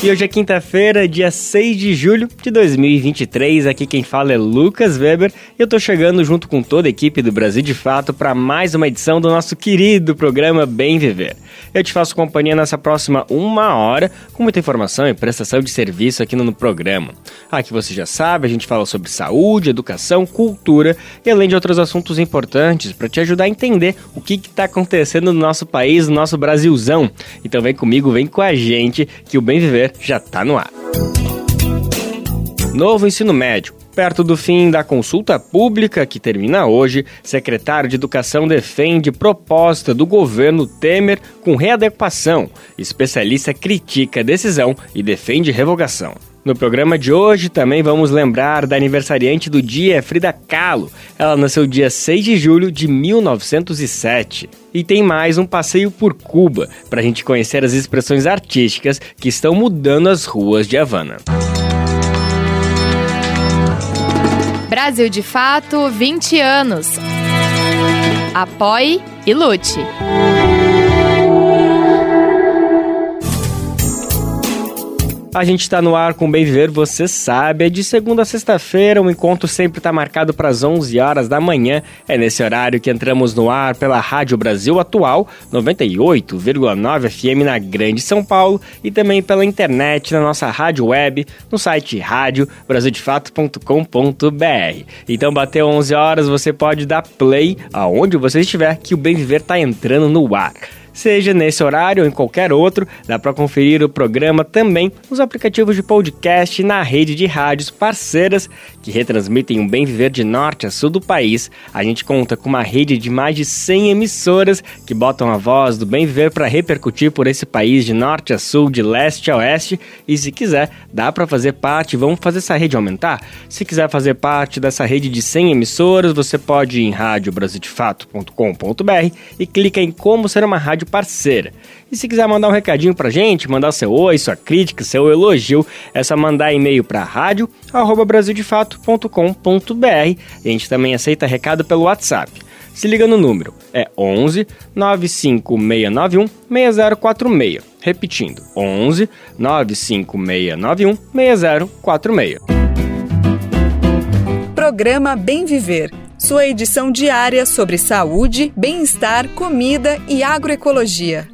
E hoje é quinta-feira, dia 6 de julho de 2023. Aqui quem fala é Lucas Weber e eu tô chegando junto com toda a equipe do Brasil de Fato para mais uma edição do nosso querido programa Bem Viver. Eu te faço companhia nessa próxima uma hora com muita informação e prestação de serviço aqui no programa. Aqui você já sabe, a gente fala sobre saúde, educação, cultura e além de outros assuntos importantes para te ajudar a entender o que está acontecendo no nosso país, no nosso Brasilzão. Então vem comigo, vem com a gente que o Bem Viver já está no ar. Novo ensino médio. Perto do fim da consulta pública, que termina hoje, secretário de Educação defende proposta do governo Temer com readequação. Especialista critica a decisão e defende revogação. No programa de hoje também vamos lembrar da aniversariante do dia, Frida Kahlo. Ela nasceu dia 6 de julho de 1907. E tem mais um passeio por Cuba, para a gente conhecer as expressões artísticas que estão mudando as ruas de Havana. Brasil de Fato 20 anos. Apoie e lute. A gente está no ar com Bem Viver, você sabe. É de segunda a sexta-feira, o encontro sempre está marcado para as 11 horas da manhã. É nesse horário que entramos no ar pela Rádio Brasil Atual, 98,9 FM na Grande São Paulo e também pela internet na nossa rádio web, no site radiobrasildefato.com.br. Então, bateu 11 horas, você pode dar play aonde você estiver, que o Bem Viver está entrando no ar seja nesse horário ou em qualquer outro. Dá para conferir o programa também nos aplicativos de podcast e na rede de rádios parceiras que retransmitem um bem viver de norte a sul do país. A gente conta com uma rede de mais de 100 emissoras que botam a voz do bem viver para repercutir por esse país de norte a sul, de leste a oeste. E se quiser, dá para fazer parte, vamos fazer essa rede aumentar? Se quiser fazer parte dessa rede de 100 emissoras, você pode ir em radiobrasildefato.com.br e clica em como ser uma rádio parceira. E se quiser mandar um recadinho pra gente, mandar seu oi, sua crítica, seu elogio, é só mandar e-mail para rádio@brasildefato.com.br. A gente também aceita recado pelo WhatsApp. Se liga no número, é 11 95691 6046. Repetindo, 11 95691 6046. Programa Bem Viver sua edição diária sobre saúde, bem-estar, comida e agroecologia.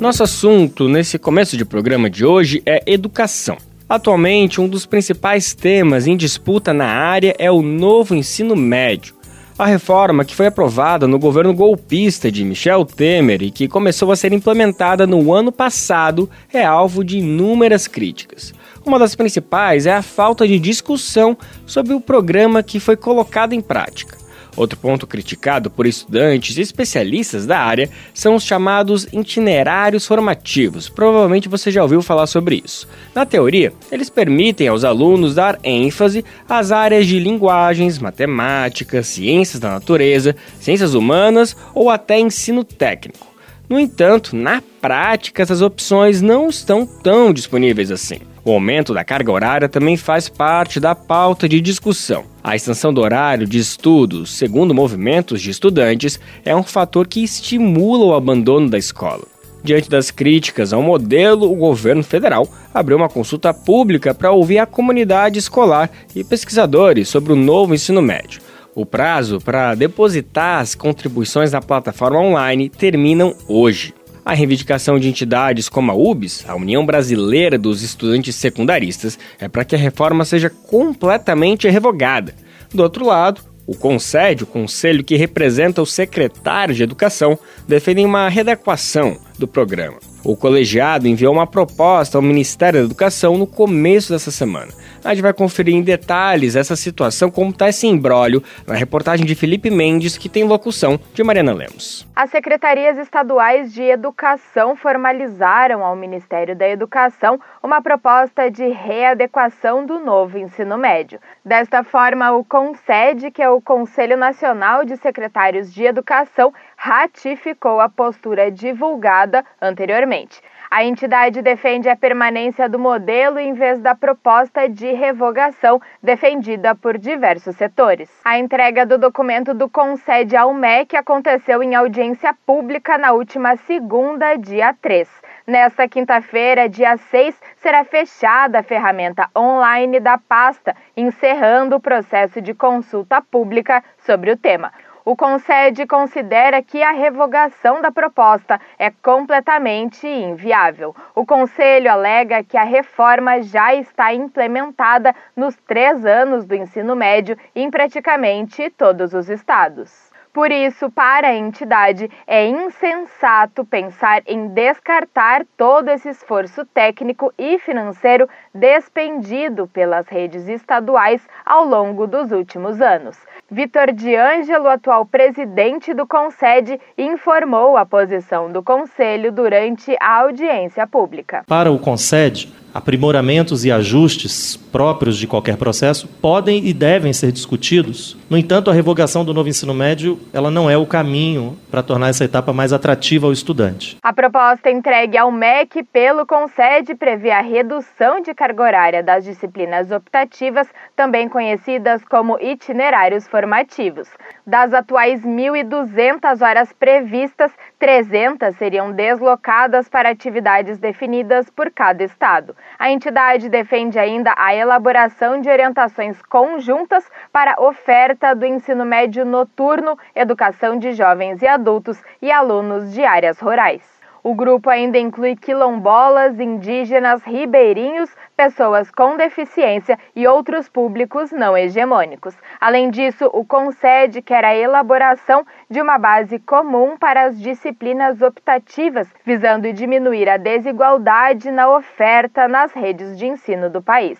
Nosso assunto nesse começo de programa de hoje é educação. Atualmente, um dos principais temas em disputa na área é o novo ensino médio. A reforma, que foi aprovada no governo golpista de Michel Temer e que começou a ser implementada no ano passado, é alvo de inúmeras críticas. Uma das principais é a falta de discussão sobre o programa que foi colocado em prática. Outro ponto criticado por estudantes e especialistas da área são os chamados itinerários formativos. Provavelmente você já ouviu falar sobre isso. Na teoria, eles permitem aos alunos dar ênfase às áreas de linguagens, matemática, ciências da natureza, ciências humanas ou até ensino técnico. No entanto, na prática, essas opções não estão tão disponíveis assim. O aumento da carga horária também faz parte da pauta de discussão. A extensão do horário de estudos, segundo movimentos de estudantes, é um fator que estimula o abandono da escola. Diante das críticas ao modelo, o governo federal abriu uma consulta pública para ouvir a comunidade escolar e pesquisadores sobre o novo ensino médio. O prazo para depositar as contribuições na plataforma online terminam hoje. A reivindicação de entidades como a UBS, a União Brasileira dos Estudantes Secundaristas, é para que a reforma seja completamente revogada. Do outro lado, o CONSED, o conselho que representa o secretário de Educação, defendem uma readequação do programa. O colegiado enviou uma proposta ao Ministério da Educação no começo dessa semana. A gente vai conferir em detalhes essa situação, como está esse embrólio, na reportagem de Felipe Mendes, que tem locução de Mariana Lemos. As secretarias estaduais de educação formalizaram ao Ministério da Educação uma proposta de readequação do novo ensino médio. Desta forma, o CONSED, que é o Conselho Nacional de Secretários de Educação, ratificou a postura divulgada anteriormente. A entidade defende a permanência do modelo em vez da proposta de revogação defendida por diversos setores. A entrega do documento do Concede ao MEC aconteceu em audiência pública na última segunda, dia 3. Nesta quinta-feira, dia 6, será fechada a ferramenta online da pasta, encerrando o processo de consulta pública sobre o tema. O Concede considera que a revogação da proposta é completamente inviável. O Conselho alega que a reforma já está implementada nos três anos do ensino médio em praticamente todos os estados. Por isso, para a entidade, é insensato pensar em descartar todo esse esforço técnico e financeiro despendido pelas redes estaduais ao longo dos últimos anos. Vitor D'Angelo, atual presidente do Concede, informou a posição do Conselho durante a audiência pública. Para o Concede, aprimoramentos e ajustes próprios de qualquer processo podem e devem ser discutidos. No entanto, a revogação do novo ensino médio, ela não é o caminho para tornar essa etapa mais atrativa ao estudante. A proposta entregue ao MEC pelo Concede prevê a redução de carga horária das disciplinas optativas, também conhecidas como itinerários formativos. Das atuais 1.200 horas previstas, 300 seriam deslocadas para atividades definidas por cada estado. A entidade defende ainda a elaboração de orientações conjuntas para oferta do ensino médio noturno, educação de jovens e adultos e alunos de áreas rurais. O grupo ainda inclui quilombolas, indígenas, ribeirinhos, pessoas com deficiência e outros públicos não hegemônicos. Além disso, o Concede quer a elaboração de uma base comum para as disciplinas optativas, visando diminuir a desigualdade na oferta nas redes de ensino do país.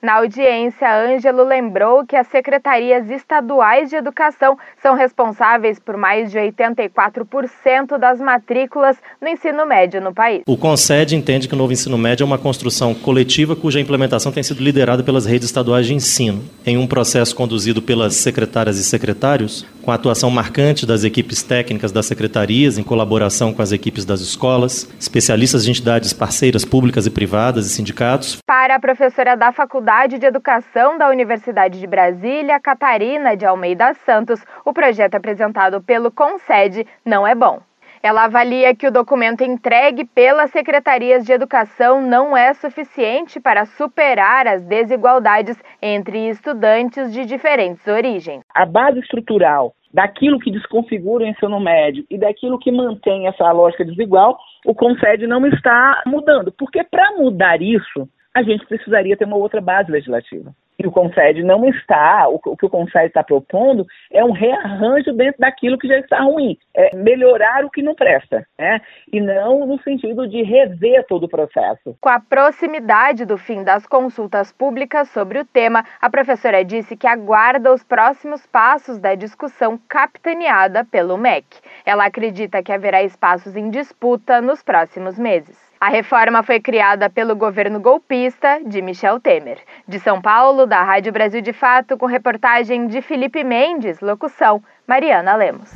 Na audiência, Ângelo lembrou que as secretarias estaduais de educação são responsáveis por mais de 84% das matrículas no ensino médio no país. O CONSED entende que o novo ensino médio é uma construção coletiva cuja implementação tem sido liderada pelas redes estaduais de ensino, em um processo conduzido pelas secretárias e secretários, com a atuação marcante das equipes técnicas das secretarias, em colaboração com as equipes das escolas, especialistas de entidades parceiras públicas e privadas e sindicatos. Para a professora da faculdade, de Educação da Universidade de Brasília, Catarina de Almeida Santos, o projeto apresentado pelo Concede não é bom. Ela avalia que o documento entregue pelas secretarias de educação não é suficiente para superar as desigualdades entre estudantes de diferentes origens. A base estrutural daquilo que desconfigura o ensino médio e daquilo que mantém essa lógica desigual, o Concede não está mudando. Porque para mudar isso, a gente precisaria ter uma outra base legislativa. E o Concede não está, o, que o Concede está propondo é um rearranjo dentro daquilo que já está ruim, é melhorar o que não presta, né? E não no sentido de rever todo o processo. Com a proximidade do fim das consultas públicas sobre o tema, a professora disse que aguarda os próximos passos da discussão capitaneada pelo MEC. Ela acredita que haverá espaços em disputa nos próximos meses. A reforma foi criada pelo governo golpista de Michel Temer. De São Paulo, da Rádio Brasil de Fato, com reportagem de Felipe Mendes, locução Mariana Lemos.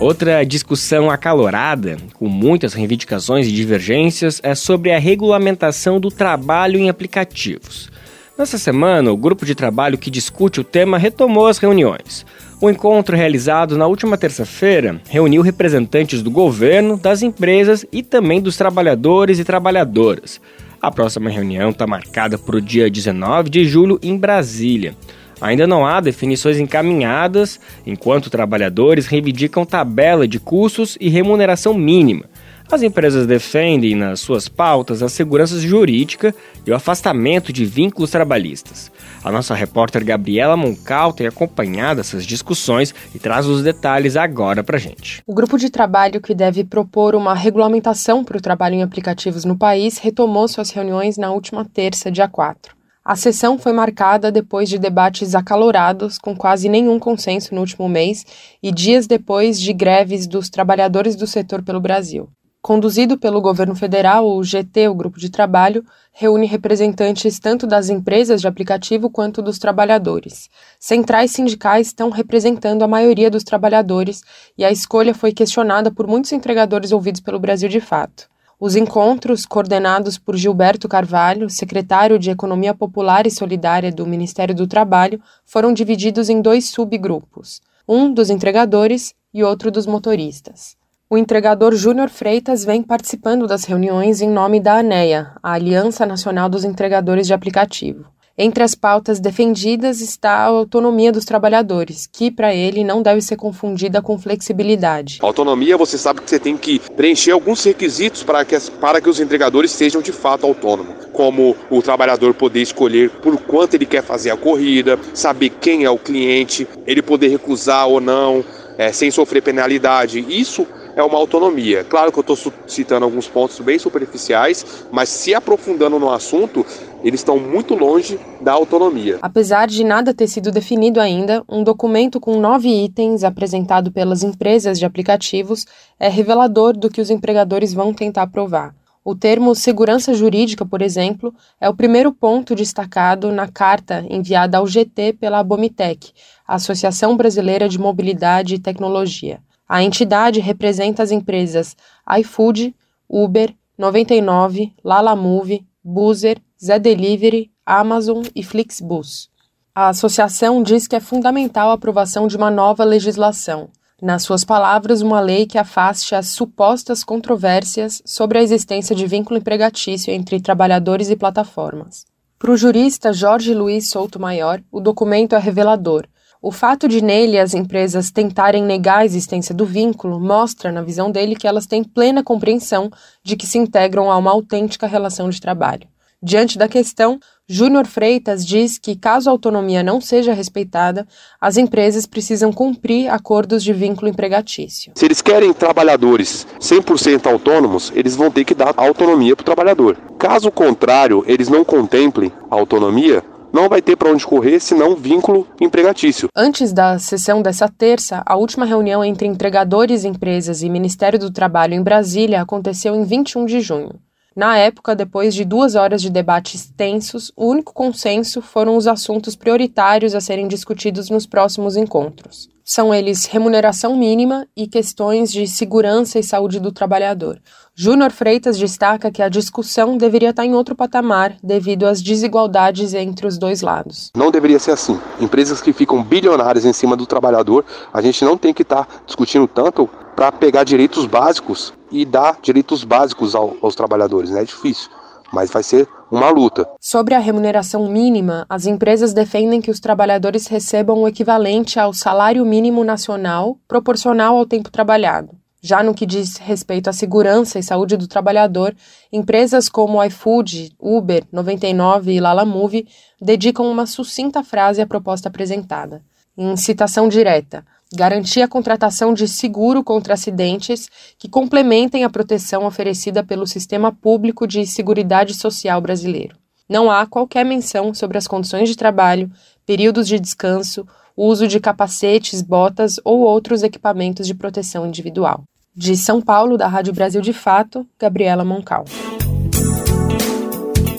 Outra discussão acalorada, com muitas reivindicações e divergências, é sobre a regulamentação do trabalho em aplicativos. Nessa semana, o grupo de trabalho que discute o tema retomou as reuniões. O encontro realizado na última terça-feira reuniu representantes do governo, das empresas e também dos trabalhadores e trabalhadoras. A próxima reunião está marcada para o dia 19 de julho em Brasília. Ainda não há definições encaminhadas, enquanto trabalhadores reivindicam tabela de custos e remuneração mínima. As empresas defendem nas suas pautas a segurança jurídica e o afastamento de vínculos trabalhistas. A nossa repórter Gabriela Moncal tem acompanhado essas discussões e traz os detalhes agora para gente. O grupo de trabalho que deve propor uma regulamentação para o trabalho em aplicativos no país retomou suas reuniões na última terça, dia 4. A sessão foi marcada depois de debates acalorados, com quase nenhum consenso no último mês, e dias depois de greves dos trabalhadores do setor pelo Brasil. Conduzido pelo governo federal, o GT, o grupo de trabalho, reúne representantes tanto das empresas de aplicativo quanto dos trabalhadores. Centrais sindicais estão representando a maioria dos trabalhadores e a escolha foi questionada por muitos entregadores ouvidos pelo Brasil de fato. Os encontros, coordenados por Gilberto Carvalho, secretário de Economia Popular e Solidária do Ministério do Trabalho, foram divididos em dois subgrupos: um dos entregadores e outro dos motoristas. O entregador Júnior Freitas vem participando das reuniões em nome da ANEA, a Aliança Nacional dos Entregadores de Aplicativo. Entre as pautas defendidas está a autonomia dos trabalhadores, que para ele não deve ser confundida com flexibilidade. autonomia, você sabe que você tem que preencher alguns requisitos para que, para que os entregadores sejam de fato autônomos, como o trabalhador poder escolher por quanto ele quer fazer a corrida, saber quem é o cliente, ele poder recusar ou não, é, sem sofrer penalidade. Isso é uma autonomia. Claro que eu estou citando alguns pontos bem superficiais, mas se aprofundando no assunto, eles estão muito longe da autonomia. Apesar de nada ter sido definido ainda, um documento com nove itens apresentado pelas empresas de aplicativos é revelador do que os empregadores vão tentar provar. O termo segurança jurídica, por exemplo, é o primeiro ponto destacado na carta enviada ao GT pela Abomitec, a Associação Brasileira de Mobilidade e Tecnologia. A entidade representa as empresas iFood, Uber, 99, Lalamove, Boozer, Zé Delivery, Amazon e Flixbus. A associação diz que é fundamental a aprovação de uma nova legislação. Nas suas palavras, uma lei que afaste as supostas controvérsias sobre a existência de vínculo empregatício entre trabalhadores e plataformas. Para o jurista Jorge Luiz Souto Maior, o documento é revelador o fato de nele as empresas tentarem negar a existência do vínculo mostra, na visão dele, que elas têm plena compreensão de que se integram a uma autêntica relação de trabalho. Diante da questão, Júnior Freitas diz que, caso a autonomia não seja respeitada, as empresas precisam cumprir acordos de vínculo empregatício. Se eles querem trabalhadores 100% autônomos, eles vão ter que dar autonomia para o trabalhador. Caso contrário, eles não contemplem a autonomia, não vai ter para onde correr senão vínculo empregatício. Antes da sessão dessa terça, a última reunião entre empregadores, empresas e Ministério do Trabalho em Brasília aconteceu em 21 de junho. Na época, depois de duas horas de debates tensos, o único consenso foram os assuntos prioritários a serem discutidos nos próximos encontros. São eles remuneração mínima e questões de segurança e saúde do trabalhador. Júnior Freitas destaca que a discussão deveria estar em outro patamar devido às desigualdades entre os dois lados. Não deveria ser assim. Empresas que ficam bilionárias em cima do trabalhador, a gente não tem que estar discutindo tanto para pegar direitos básicos e dar direitos básicos ao, aos trabalhadores. Né? É difícil, mas vai ser uma luta. Sobre a remuneração mínima, as empresas defendem que os trabalhadores recebam o equivalente ao salário mínimo nacional proporcional ao tempo trabalhado. Já no que diz respeito à segurança e saúde do trabalhador, empresas como iFood, Uber, 99 e Lalamove dedicam uma sucinta frase à proposta apresentada. Em citação direta, garantir a contratação de seguro contra acidentes que complementem a proteção oferecida pelo Sistema Público de Seguridade Social brasileiro. Não há qualquer menção sobre as condições de trabalho, períodos de descanso, uso de capacetes, botas ou outros equipamentos de proteção individual. De São Paulo, da Rádio Brasil de Fato, Gabriela Moncal.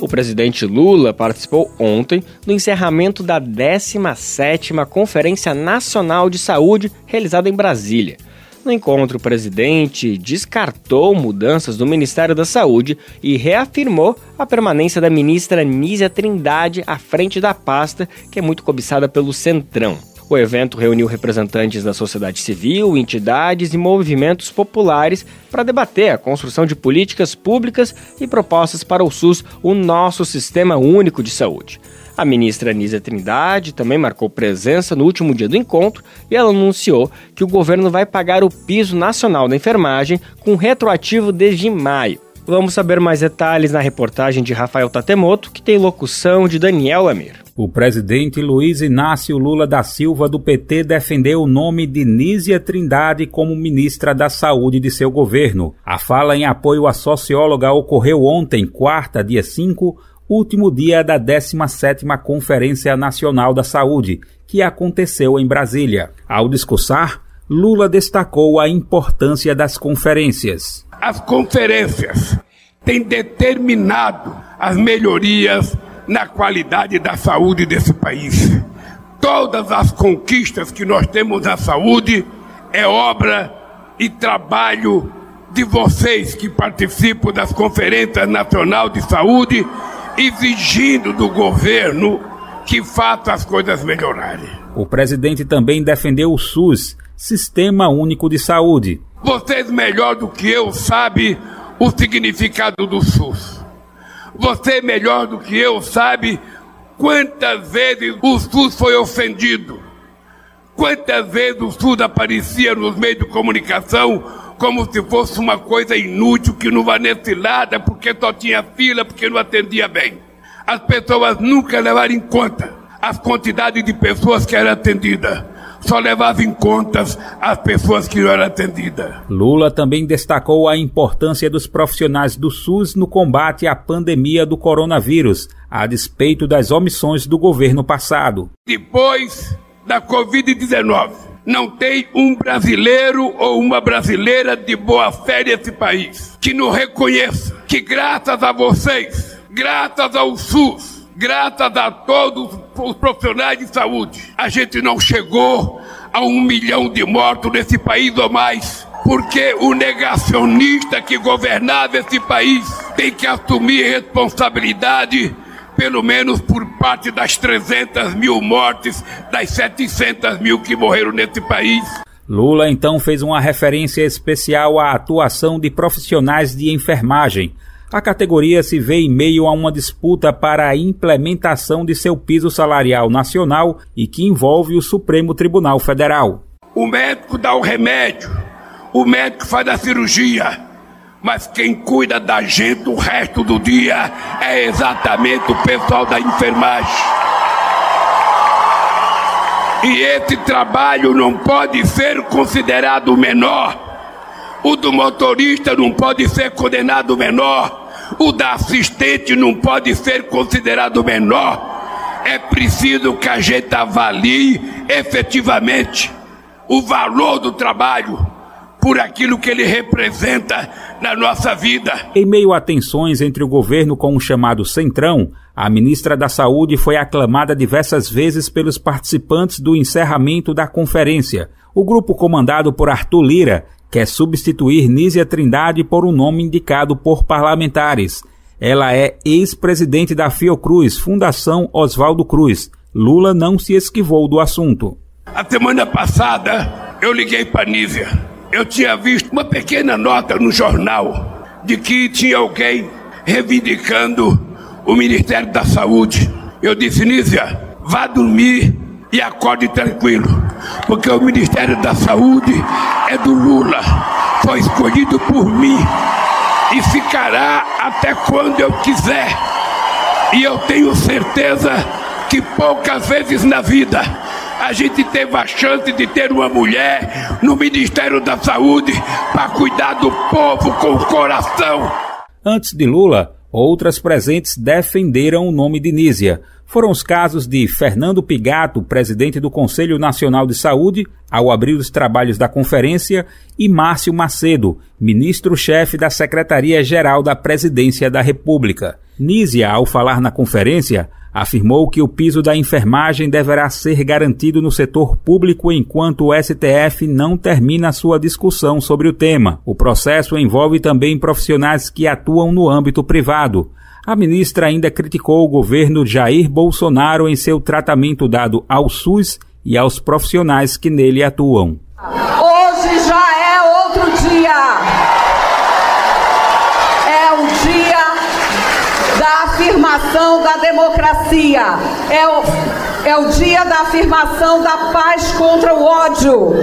O presidente Lula participou ontem do encerramento da 17ª Conferência Nacional de Saúde realizada em Brasília. No encontro, o presidente descartou mudanças do Ministério da Saúde e reafirmou a permanência da ministra Nízia Trindade à frente da pasta, que é muito cobiçada pelo Centrão. O evento reuniu representantes da sociedade civil, entidades e movimentos populares para debater a construção de políticas públicas e propostas para o SUS, o nosso sistema único de saúde. A ministra Anísia Trindade também marcou presença no último dia do encontro e ela anunciou que o governo vai pagar o piso nacional da enfermagem com retroativo desde maio. Vamos saber mais detalhes na reportagem de Rafael Tatemoto, que tem locução de Daniel Lamir. O presidente Luiz Inácio Lula da Silva do PT defendeu o nome de Nízia Trindade como ministra da Saúde de seu governo. A fala em apoio à socióloga ocorreu ontem, quarta, dia 5, último dia da 17ª Conferência Nacional da Saúde, que aconteceu em Brasília. Ao discursar, Lula destacou a importância das conferências. As conferências têm determinado as melhorias na qualidade da saúde desse país. Todas as conquistas que nós temos na saúde é obra e trabalho de vocês que participam das conferências nacional de saúde, exigindo do governo que faça as coisas melhorarem. O presidente também defendeu o SUS, Sistema Único de Saúde. Vocês melhor do que eu sabem o significado do SUS. Você melhor do que eu sabe quantas vezes o SUS foi ofendido. Quantas vezes o SUS aparecia nos meios de comunicação como se fosse uma coisa inútil que não valesse nada porque só tinha fila, porque não atendia bem as pessoas nunca levaram em conta as quantidades de pessoas que eram atendidas. Só levava em conta as pessoas que não eram atendidas. Lula também destacou a importância dos profissionais do SUS no combate à pandemia do coronavírus, a despeito das omissões do governo passado. Depois da Covid-19, não tem um brasileiro ou uma brasileira de boa fé nesse país que não reconheça que, graças a vocês, graças ao SUS, graças a todos os profissionais de saúde, a gente não chegou a um milhão de mortos nesse país ou mais. Porque o negacionista que governava esse país tem que assumir responsabilidade, pelo menos por parte das 300 mil mortes, das 700 mil que morreram nesse país. Lula então fez uma referência especial à atuação de profissionais de enfermagem, a categoria se vê em meio a uma disputa para a implementação de seu piso salarial nacional e que envolve o Supremo Tribunal Federal. O médico dá o remédio, o médico faz a cirurgia, mas quem cuida da gente o resto do dia é exatamente o pessoal da enfermagem. E esse trabalho não pode ser considerado menor o do motorista não pode ser condenado menor. O da assistente não pode ser considerado menor. É preciso que a gente avalie efetivamente o valor do trabalho por aquilo que ele representa na nossa vida. Em meio a tensões entre o governo com o chamado Centrão, a ministra da Saúde foi aclamada diversas vezes pelos participantes do encerramento da conferência. O grupo comandado por Arthur Lira quer substituir Nízia Trindade por um nome indicado por parlamentares. Ela é ex-presidente da Fiocruz, Fundação Oswaldo Cruz. Lula não se esquivou do assunto. A semana passada eu liguei para Nízia. Eu tinha visto uma pequena nota no jornal de que tinha alguém reivindicando o Ministério da Saúde. Eu disse, Nízia, vá dormir e acorde tranquilo, porque o Ministério da Saúde é do Lula, foi escolhido por mim e ficará até quando eu quiser. E eu tenho certeza que poucas vezes na vida a gente teve a chance de ter uma mulher no Ministério da Saúde para cuidar do povo com o coração. Antes de Lula, outras presentes defenderam o nome de Nízia foram os casos de Fernando Pigato, presidente do Conselho Nacional de Saúde, ao abrir os trabalhos da conferência, e Márcio Macedo, ministro-chefe da Secretaria-Geral da Presidência da República. Nízia, ao falar na conferência, afirmou que o piso da enfermagem deverá ser garantido no setor público enquanto o STF não termina sua discussão sobre o tema. O processo envolve também profissionais que atuam no âmbito privado. A ministra ainda criticou o governo Jair Bolsonaro em seu tratamento dado ao SUS e aos profissionais que nele atuam. Hoje já é outro dia. É o dia da afirmação da democracia. É o, é o dia da afirmação da paz contra o ódio.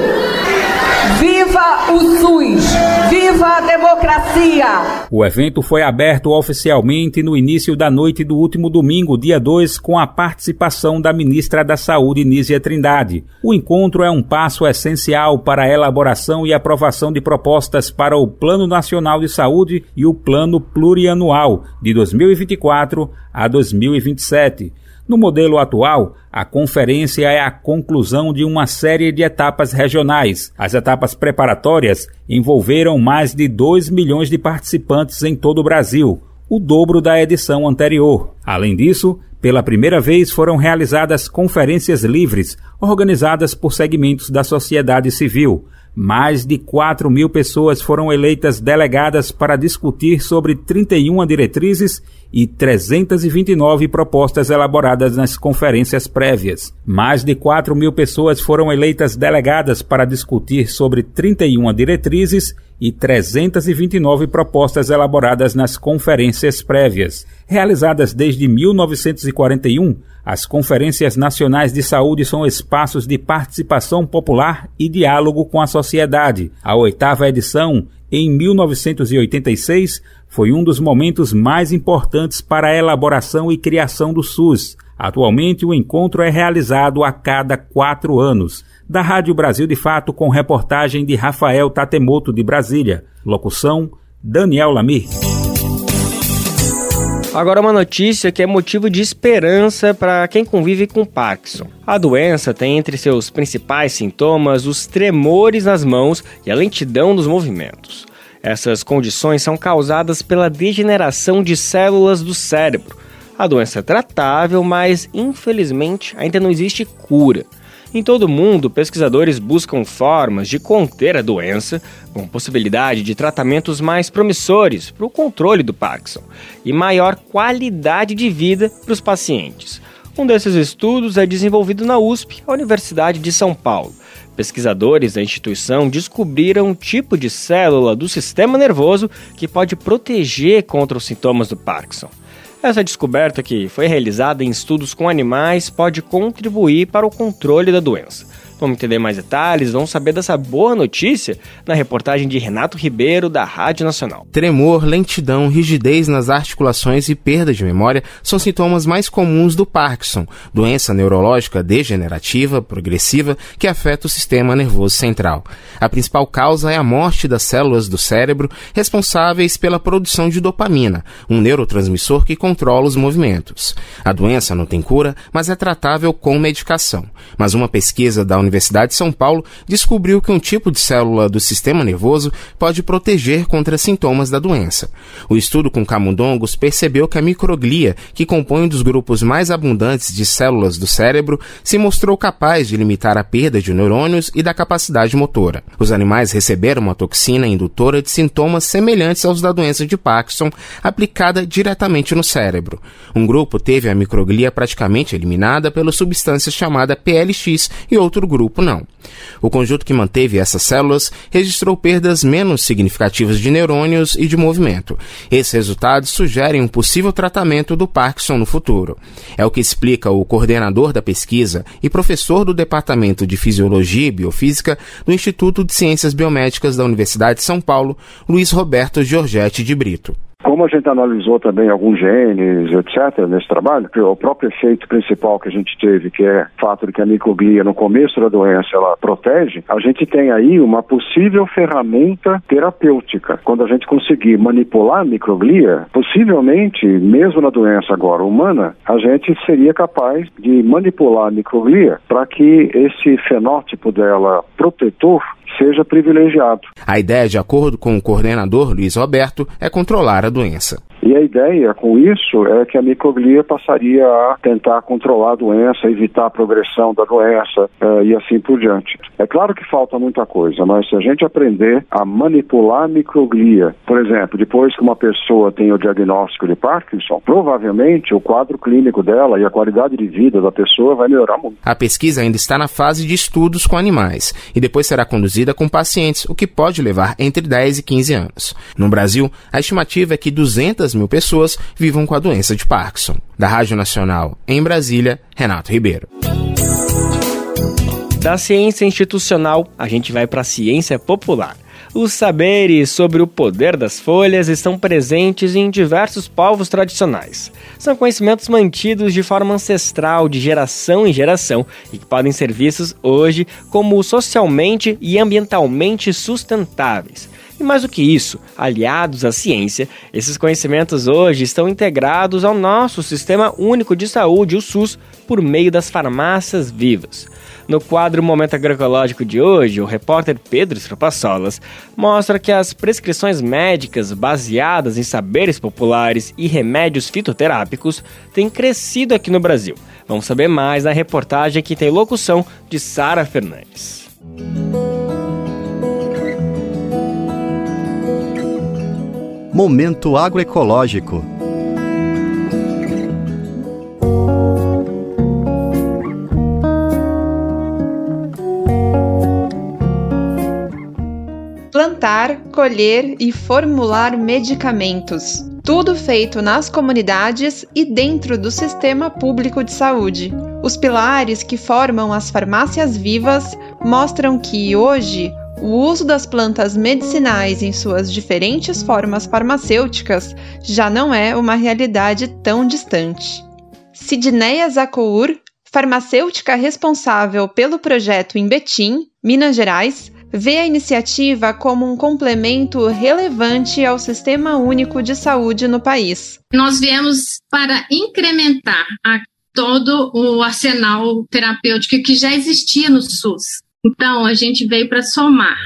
Viva o SUS! Viva a democracia! O evento foi aberto oficialmente no início da noite do último domingo, dia 2, com a participação da ministra da Saúde, Nízia Trindade. O encontro é um passo essencial para a elaboração e aprovação de propostas para o Plano Nacional de Saúde e o Plano Plurianual de 2024 a 2027. No modelo atual, a conferência é a conclusão de uma série de etapas regionais. As etapas preparatórias envolveram mais de 2 milhões de participantes em todo o Brasil, o dobro da edição anterior. Além disso, pela primeira vez foram realizadas conferências livres, organizadas por segmentos da sociedade civil. Mais de 4 mil pessoas foram eleitas delegadas para discutir sobre 31 diretrizes e 329 propostas elaboradas nas conferências prévias. Mais de 4 mil pessoas foram eleitas delegadas para discutir sobre 31 diretrizes e 329 propostas elaboradas nas conferências prévias. Realizadas desde 1941, as Conferências Nacionais de Saúde são espaços de participação popular e diálogo com a sociedade. A oitava edição, em 1986, foi um dos momentos mais importantes para a elaboração e criação do SUS. Atualmente, o encontro é realizado a cada quatro anos. Da Rádio Brasil de Fato, com reportagem de Rafael Tatemoto, de Brasília. Locução: Daniel Lamir. Agora uma notícia que é motivo de esperança para quem convive com Parkinson. A doença tem entre seus principais sintomas os tremores nas mãos e a lentidão dos movimentos. Essas condições são causadas pela degeneração de células do cérebro. A doença é tratável, mas infelizmente ainda não existe cura. Em todo o mundo, pesquisadores buscam formas de conter a doença, com possibilidade de tratamentos mais promissores para o controle do Parkinson e maior qualidade de vida para os pacientes. Um desses estudos é desenvolvido na USP, a Universidade de São Paulo. Pesquisadores da instituição descobriram um tipo de célula do sistema nervoso que pode proteger contra os sintomas do Parkinson. Essa descoberta, que foi realizada em estudos com animais, pode contribuir para o controle da doença. Vamos entender mais detalhes, vamos saber dessa boa notícia na reportagem de Renato Ribeiro, da Rádio Nacional. Tremor, lentidão, rigidez nas articulações e perda de memória são sintomas mais comuns do Parkinson, doença neurológica degenerativa, progressiva, que afeta o sistema nervoso central. A principal causa é a morte das células do cérebro responsáveis pela produção de dopamina, um neurotransmissor que controla os movimentos. A doença não tem cura, mas é tratável com medicação. Mas uma pesquisa da Universidade de São Paulo descobriu que um tipo de célula do sistema nervoso pode proteger contra sintomas da doença. O estudo com camundongos percebeu que a microglia, que compõe um dos grupos mais abundantes de células do cérebro, se mostrou capaz de limitar a perda de neurônios e da capacidade motora. Os animais receberam uma toxina indutora de sintomas semelhantes aos da doença de Parkinson, aplicada diretamente no cérebro. Um grupo teve a microglia praticamente eliminada pela substância chamada PLX e outro grupo grupo não. O conjunto que manteve essas células registrou perdas menos significativas de neurônios e de movimento. Esses resultados sugerem um possível tratamento do Parkinson no futuro. É o que explica o coordenador da pesquisa e professor do Departamento de Fisiologia e Biofísica do Instituto de Ciências Biomédicas da Universidade de São Paulo, Luiz Roberto Giorgetti de Brito. Como a gente analisou também alguns genes, etc., nesse trabalho, o próprio efeito principal que a gente teve, que é o fato de que a microglia no começo da doença ela protege, a gente tem aí uma possível ferramenta terapêutica. Quando a gente conseguir manipular a microglia, possivelmente, mesmo na doença agora humana, a gente seria capaz de manipular a microglia para que esse fenótipo dela protetor seja privilegiado. A ideia, de acordo com o coordenador Luiz Roberto, é controlar a doença. E a ideia com isso é que a microglia passaria a tentar controlar a doença, evitar a progressão da doença uh, e assim por diante. É claro que falta muita coisa, mas se a gente aprender a manipular a microglia, por exemplo, depois que uma pessoa tem o diagnóstico de Parkinson, provavelmente o quadro clínico dela e a qualidade de vida da pessoa vai melhorar muito. A pesquisa ainda está na fase de estudos com animais e depois será conduzida com pacientes, o que pode levar entre 10 e 15 anos. No Brasil, a estimativa é que 200 mil pessoas vivam com a doença de Parkinson. Da Rádio Nacional, em Brasília, Renato Ribeiro. Da ciência institucional, a gente vai para a ciência popular. Os saberes sobre o poder das folhas estão presentes em diversos povos tradicionais. São conhecimentos mantidos de forma ancestral, de geração em geração, e que podem ser vistos hoje como socialmente e ambientalmente sustentáveis. E mais do que isso, aliados à ciência, esses conhecimentos hoje estão integrados ao nosso Sistema Único de Saúde, o SUS, por meio das farmácias vivas. No quadro Momento Agroecológico de hoje, o repórter Pedro Estropassolas mostra que as prescrições médicas baseadas em saberes populares e remédios fitoterápicos têm crescido aqui no Brasil. Vamos saber mais na reportagem que tem locução de Sara Fernandes. Momento agroecológico. Plantar, colher e formular medicamentos. Tudo feito nas comunidades e dentro do sistema público de saúde. Os pilares que formam as farmácias vivas mostram que hoje o uso das plantas medicinais em suas diferentes formas farmacêuticas já não é uma realidade tão distante. Sidneia Zacour, farmacêutica responsável pelo projeto em Betim, Minas Gerais, vê a iniciativa como um complemento relevante ao Sistema Único de Saúde no país. Nós viemos para incrementar a todo o arsenal terapêutico que já existia no SUS. Então, a gente veio para somar.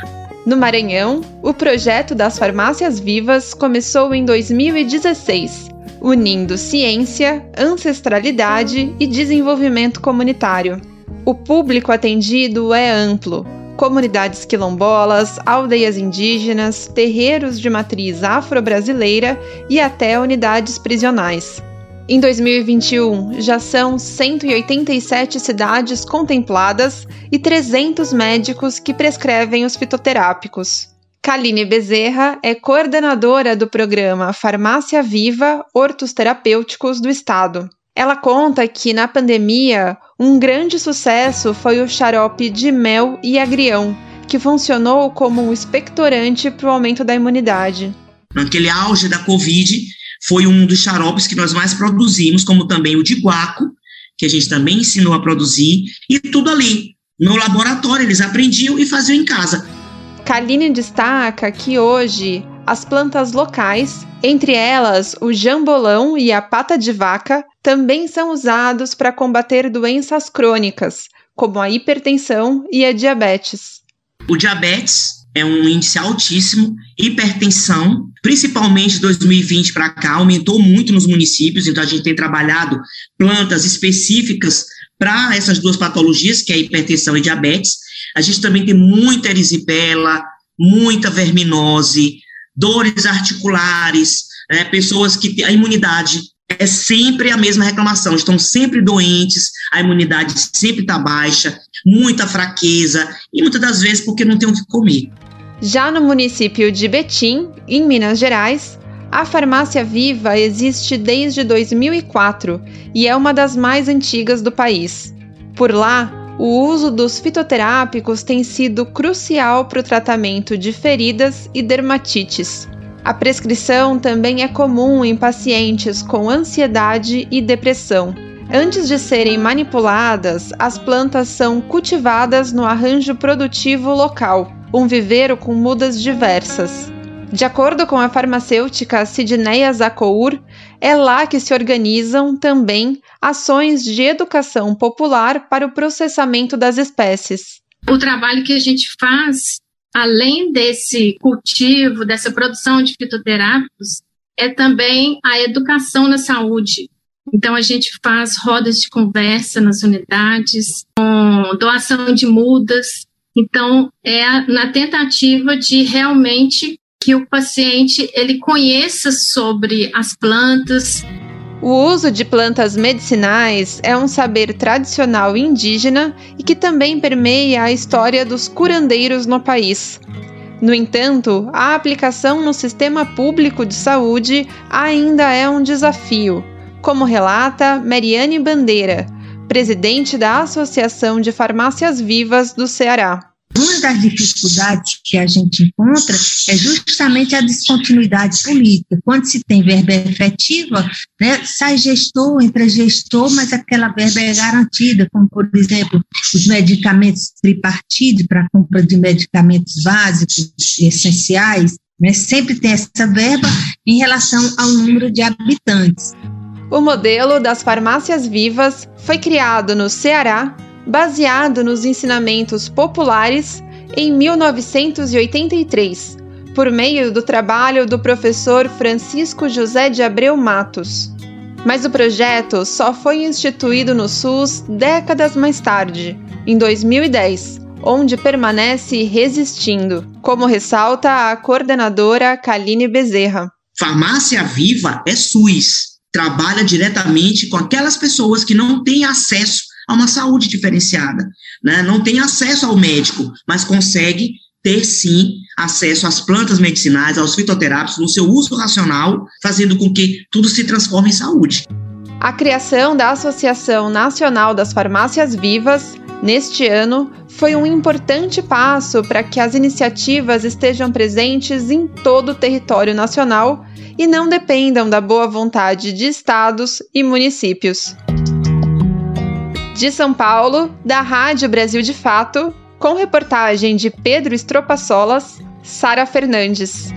No Maranhão, o projeto das farmácias vivas começou em 2016, unindo ciência, ancestralidade e desenvolvimento comunitário. O público atendido é amplo: comunidades quilombolas, aldeias indígenas, terreiros de matriz afro-brasileira e até unidades prisionais. Em 2021, já são 187 cidades contempladas e 300 médicos que prescrevem os fitoterápicos. Kaline Bezerra é coordenadora do programa Farmácia Viva Hortos Terapêuticos do Estado. Ela conta que na pandemia, um grande sucesso foi o xarope de mel e agrião, que funcionou como um expectorante para o aumento da imunidade. Naquele auge da Covid, foi um dos xaropes que nós mais produzimos, como também o de guaco, que a gente também ensinou a produzir, e tudo ali. No laboratório, eles aprendiam e faziam em casa. Kaline destaca que hoje as plantas locais, entre elas o jambolão e a pata de vaca, também são usados para combater doenças crônicas, como a hipertensão e a diabetes. O diabetes é um índice altíssimo, hipertensão, principalmente de 2020 para cá, aumentou muito nos municípios, então a gente tem trabalhado plantas específicas para essas duas patologias, que é hipertensão e diabetes. A gente também tem muita erisipela, muita verminose, dores articulares, né, pessoas que a imunidade é sempre a mesma reclamação, estão sempre doentes, a imunidade sempre está baixa, muita fraqueza e muitas das vezes porque não tem o que comer. Já no município de Betim, em Minas Gerais, a farmácia Viva existe desde 2004 e é uma das mais antigas do país. Por lá, o uso dos fitoterápicos tem sido crucial para o tratamento de feridas e dermatites. A prescrição também é comum em pacientes com ansiedade e depressão. Antes de serem manipuladas, as plantas são cultivadas no arranjo produtivo local, um viveiro com mudas diversas. De acordo com a farmacêutica Sidneia Zacour, é lá que se organizam também ações de educação popular para o processamento das espécies. O trabalho que a gente faz, além desse cultivo, dessa produção de fitoterápicos, é também a educação na saúde. Então, a gente faz rodas de conversa nas unidades, com doação de mudas. Então, é na tentativa de realmente que o paciente ele conheça sobre as plantas. O uso de plantas medicinais é um saber tradicional indígena e que também permeia a história dos curandeiros no país. No entanto, a aplicação no sistema público de saúde ainda é um desafio como relata Mariane Bandeira, presidente da Associação de Farmácias Vivas do Ceará. Uma das dificuldades que a gente encontra é justamente a descontinuidade política. Quando se tem verba efetiva, né, sai gestor, entra gestor, mas aquela verba é garantida, como, por exemplo, os medicamentos tripartidos para compra de medicamentos básicos, essenciais, Né? Sempre tem essa verba em relação ao número de habitantes. O modelo das farmácias vivas foi criado no Ceará, baseado nos ensinamentos populares, em 1983, por meio do trabalho do professor Francisco José de Abreu Matos. Mas o projeto só foi instituído no SUS décadas mais tarde, em 2010, onde permanece resistindo, como ressalta a coordenadora Kaline Bezerra. Farmácia Viva é SUS, trabalha diretamente com aquelas pessoas que não têm acesso a uma saúde diferenciada, né? não tem acesso ao médico, mas consegue ter sim acesso às plantas medicinais, aos fitoterápicos, no seu uso racional, fazendo com que tudo se transforme em saúde. A criação da Associação Nacional das Farmácias Vivas, neste ano, foi um importante passo para que as iniciativas estejam presentes em todo o território nacional e não dependam da boa vontade de estados e municípios. De São Paulo, da Rádio Brasil de Fato, com reportagem de Pedro Estropaçolas, Sara Fernandes.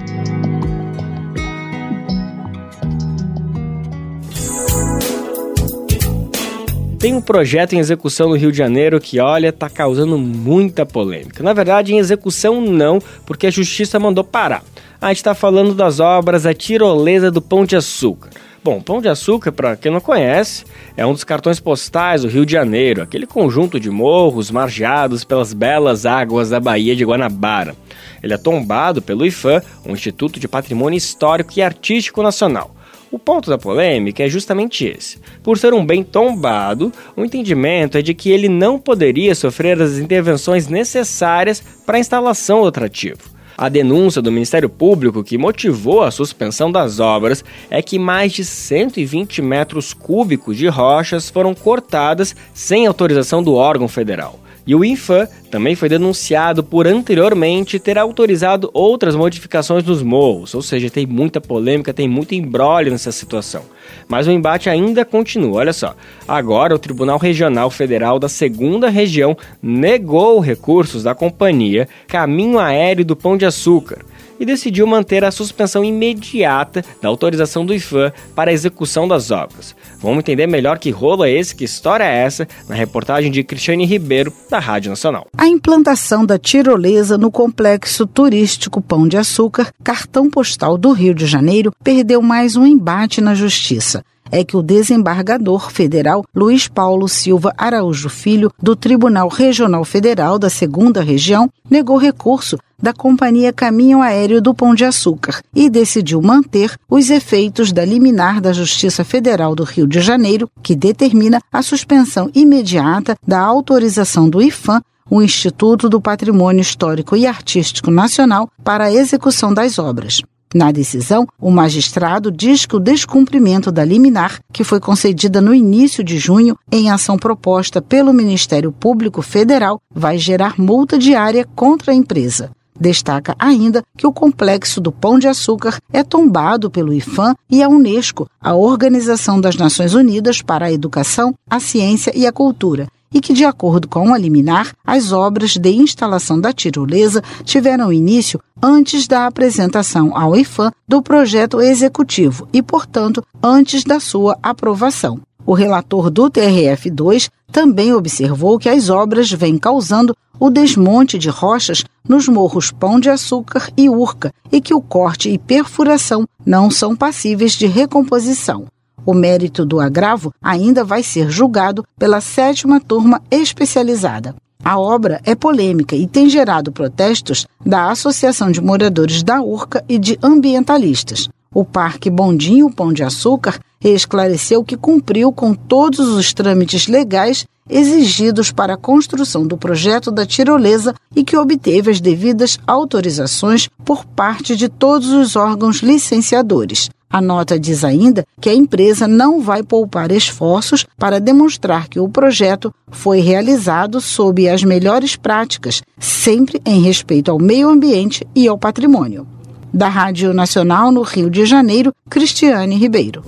Tem um projeto em execução no Rio de Janeiro que, olha, tá causando muita polêmica. Na verdade, em execução não, porque a justiça mandou parar. A gente está falando das obras A Tirolesa do Pão de Açúcar. Bom, Pão de Açúcar, para quem não conhece, é um dos cartões postais do Rio de Janeiro, aquele conjunto de morros margeados pelas belas águas da Baía de Guanabara. Ele é tombado pelo IFAM, um Instituto de Patrimônio Histórico e Artístico Nacional. O ponto da polêmica é justamente esse. Por ser um bem tombado, o entendimento é de que ele não poderia sofrer as intervenções necessárias para a instalação do atrativo. A denúncia do Ministério Público que motivou a suspensão das obras é que mais de 120 metros cúbicos de rochas foram cortadas sem autorização do órgão federal. E o INFAM também foi denunciado por anteriormente ter autorizado outras modificações nos morros, ou seja, tem muita polêmica, tem muito embrólio nessa situação. Mas o embate ainda continua, olha só. Agora o Tribunal Regional Federal da Segunda Região negou recursos da companhia Caminho Aéreo do Pão de Açúcar e decidiu manter a suspensão imediata da autorização do IFAM para a execução das obras. Vamos entender melhor que rolo é esse, que história é essa, na reportagem de Cristiane Ribeiro, da Rádio Nacional. A implantação da tirolesa no complexo turístico Pão de Açúcar, cartão postal do Rio de Janeiro, perdeu mais um embate na justiça é que o desembargador federal Luiz Paulo Silva Araújo Filho, do Tribunal Regional Federal da Segunda Região, negou recurso da Companhia Caminho Aéreo do Pão de Açúcar e decidiu manter os efeitos da liminar da Justiça Federal do Rio de Janeiro, que determina a suspensão imediata da autorização do IFAM o Instituto do Patrimônio Histórico e Artístico Nacional para a execução das obras. Na decisão, o magistrado diz que o descumprimento da liminar, que foi concedida no início de junho em ação proposta pelo Ministério Público Federal, vai gerar multa diária contra a empresa. Destaca ainda que o complexo do Pão de Açúcar é tombado pelo IFAM e a Unesco, a Organização das Nações Unidas para a Educação, a Ciência e a Cultura, e que, de acordo com a liminar, as obras de instalação da tirolesa tiveram início antes da apresentação ao IFAM do projeto executivo e, portanto, antes da sua aprovação. O relator do TRF2 também observou que as obras vêm causando o desmonte de rochas nos morros Pão de Açúcar e Urca e que o corte e perfuração não são passíveis de recomposição. O mérito do agravo ainda vai ser julgado pela sétima turma especializada. A obra é polêmica e tem gerado protestos da Associação de Moradores da Urca e de ambientalistas. O Parque Bondinho Pão de Açúcar esclareceu que cumpriu com todos os trâmites legais exigidos para a construção do projeto da tirolesa e que obteve as devidas autorizações por parte de todos os órgãos licenciadores. A nota diz ainda que a empresa não vai poupar esforços para demonstrar que o projeto foi realizado sob as melhores práticas, sempre em respeito ao meio ambiente e ao patrimônio. Da Rádio Nacional no Rio de Janeiro, Cristiane Ribeiro.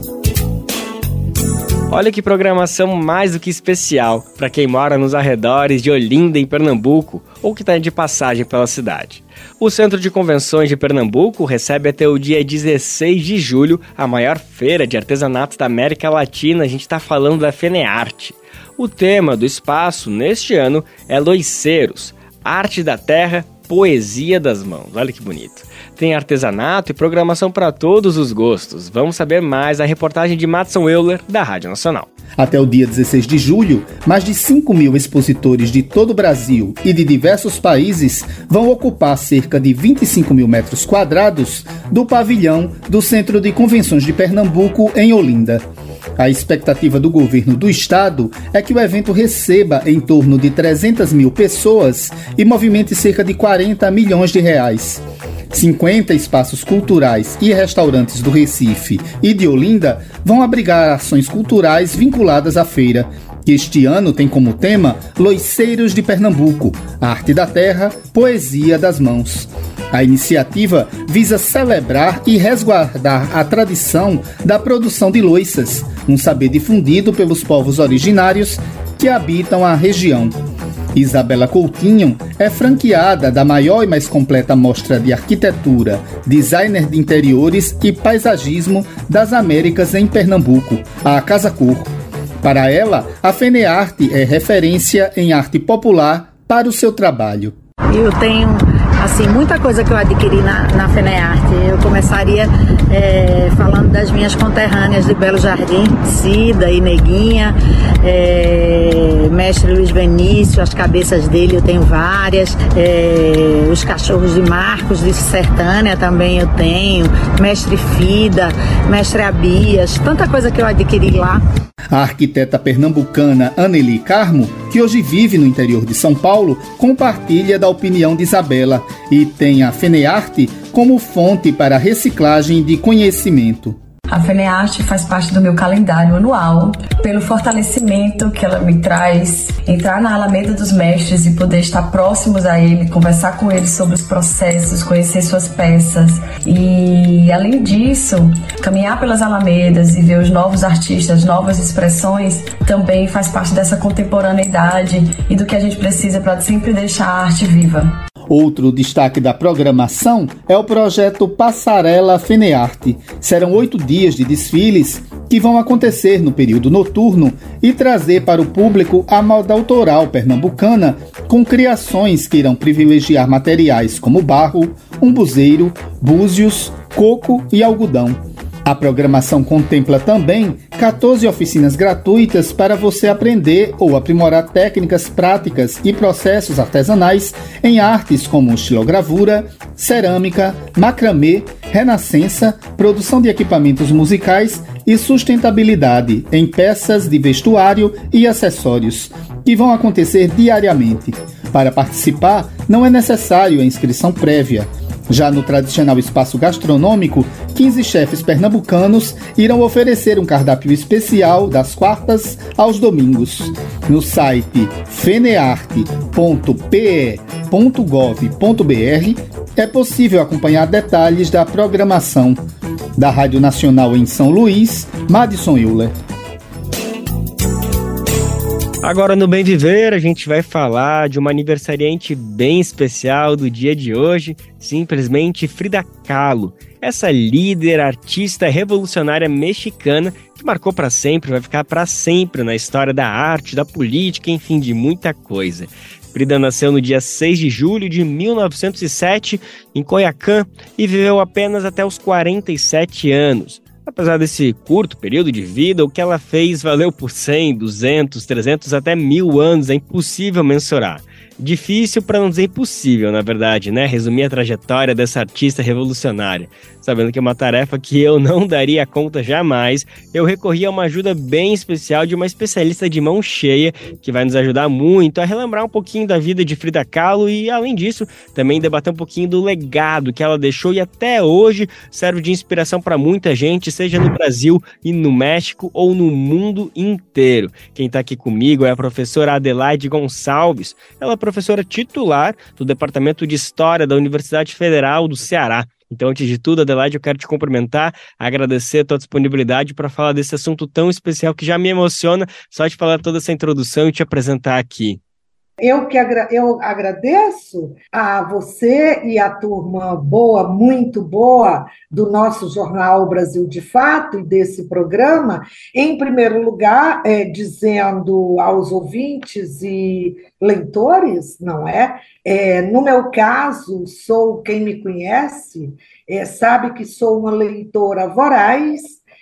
Olha que programação mais do que especial para quem mora nos arredores de Olinda, em Pernambuco, ou que está de passagem pela cidade. O Centro de Convenções de Pernambuco recebe até o dia 16 de julho a maior feira de artesanatos da América Latina. A gente está falando da Fenearte. O tema do espaço neste ano é Loiceiros, arte da terra, poesia das mãos. Olha que bonito. Tem artesanato e programação para todos os gostos. Vamos saber mais a reportagem de Matson Euler, da Rádio Nacional. Até o dia 16 de julho, mais de 5 mil expositores de todo o Brasil e de diversos países vão ocupar cerca de 25 mil metros quadrados do pavilhão do Centro de Convenções de Pernambuco, em Olinda. A expectativa do governo do estado é que o evento receba em torno de 300 mil pessoas e movimente cerca de 40 milhões de reais. 50 espaços culturais e restaurantes do Recife e de Olinda vão abrigar ações culturais vinculadas à feira, que este ano tem como tema Loiceiros de Pernambuco, arte da terra, poesia das mãos. A iniciativa visa celebrar e resguardar a tradição da produção de loiças, um saber difundido pelos povos originários que habitam a região. Isabela Coutinho é franqueada da maior e mais completa mostra de arquitetura, designer de interiores e paisagismo das Américas em Pernambuco, a Casa Cor. Para ela, a Fenearte é referência em arte popular para o seu trabalho. Eu tenho assim muita coisa que eu adquiri na, na FENEARTE. Eu começaria é, falando das minhas conterrâneas de Belo Jardim, Cida e Neguinha, é, mestre Luiz Benício, as cabeças dele eu tenho várias, é, os cachorros de Marcos de Sertânia também eu tenho, mestre Fida, mestre Abias, tanta coisa que eu adquiri lá. A arquiteta pernambucana Anneli Carmo, que hoje vive no interior de São Paulo, compartilha da opinião de Isabela e tem a Fenearte como fonte para reciclagem de conhecimento. A FENEARTE faz parte do meu calendário anual, pelo fortalecimento que ela me traz, entrar na Alameda dos Mestres e poder estar próximos a ele, conversar com ele sobre os processos, conhecer suas peças. E, além disso, caminhar pelas Alamedas e ver os novos artistas, novas expressões, também faz parte dessa contemporaneidade e do que a gente precisa para sempre deixar a arte viva. Outro destaque da programação é o projeto Passarela Fenearte. Serão oito dias de desfiles que vão acontecer no período noturno e trazer para o público a moda autoral pernambucana com criações que irão privilegiar materiais como barro, umbuzeiro, búzios, coco e algodão. A programação contempla também 14 oficinas gratuitas para você aprender ou aprimorar técnicas práticas e processos artesanais em artes como estilogravura, cerâmica, macramê, renascença, produção de equipamentos musicais e sustentabilidade em peças de vestuário e acessórios, que vão acontecer diariamente. Para participar, não é necessário a inscrição prévia. Já no tradicional espaço gastronômico, 15 chefes pernambucanos irão oferecer um cardápio especial das quartas aos domingos. No site fenearte.pe.gov.br é possível acompanhar detalhes da programação. Da Rádio Nacional em São Luís, Madison Euler. Agora no Bem Viver a gente vai falar de uma aniversariante bem especial do dia de hoje, simplesmente Frida Kahlo. Essa líder, artista revolucionária mexicana que marcou para sempre, vai ficar para sempre na história da arte, da política, enfim, de muita coisa. Frida nasceu no dia 6 de julho de 1907 em Coiacã e viveu apenas até os 47 anos. Apesar desse curto período de vida, o que ela fez valeu por 100, 200, 300, até mil anos, é impossível mensurar. Difícil para não dizer impossível, na verdade, né? Resumir a trajetória dessa artista revolucionária sabendo que é uma tarefa que eu não daria conta jamais, eu recorri a uma ajuda bem especial de uma especialista de mão cheia que vai nos ajudar muito a relembrar um pouquinho da vida de Frida Kahlo e, além disso, também debater um pouquinho do legado que ela deixou e até hoje serve de inspiração para muita gente, seja no Brasil e no México ou no mundo inteiro. Quem está aqui comigo é a professora Adelaide Gonçalves. Ela professora titular do Departamento de História da Universidade Federal do Ceará. Então, antes de tudo, Adelaide, eu quero te cumprimentar, agradecer a tua disponibilidade para falar desse assunto tão especial que já me emociona só de falar toda essa introdução e te apresentar aqui. Eu que agra eu agradeço a você e a turma boa, muito boa, do nosso jornal Brasil de Fato e desse programa. Em primeiro lugar, é, dizendo aos ouvintes e leitores, não é? é? No meu caso, sou quem me conhece, é, sabe que sou uma leitora voraz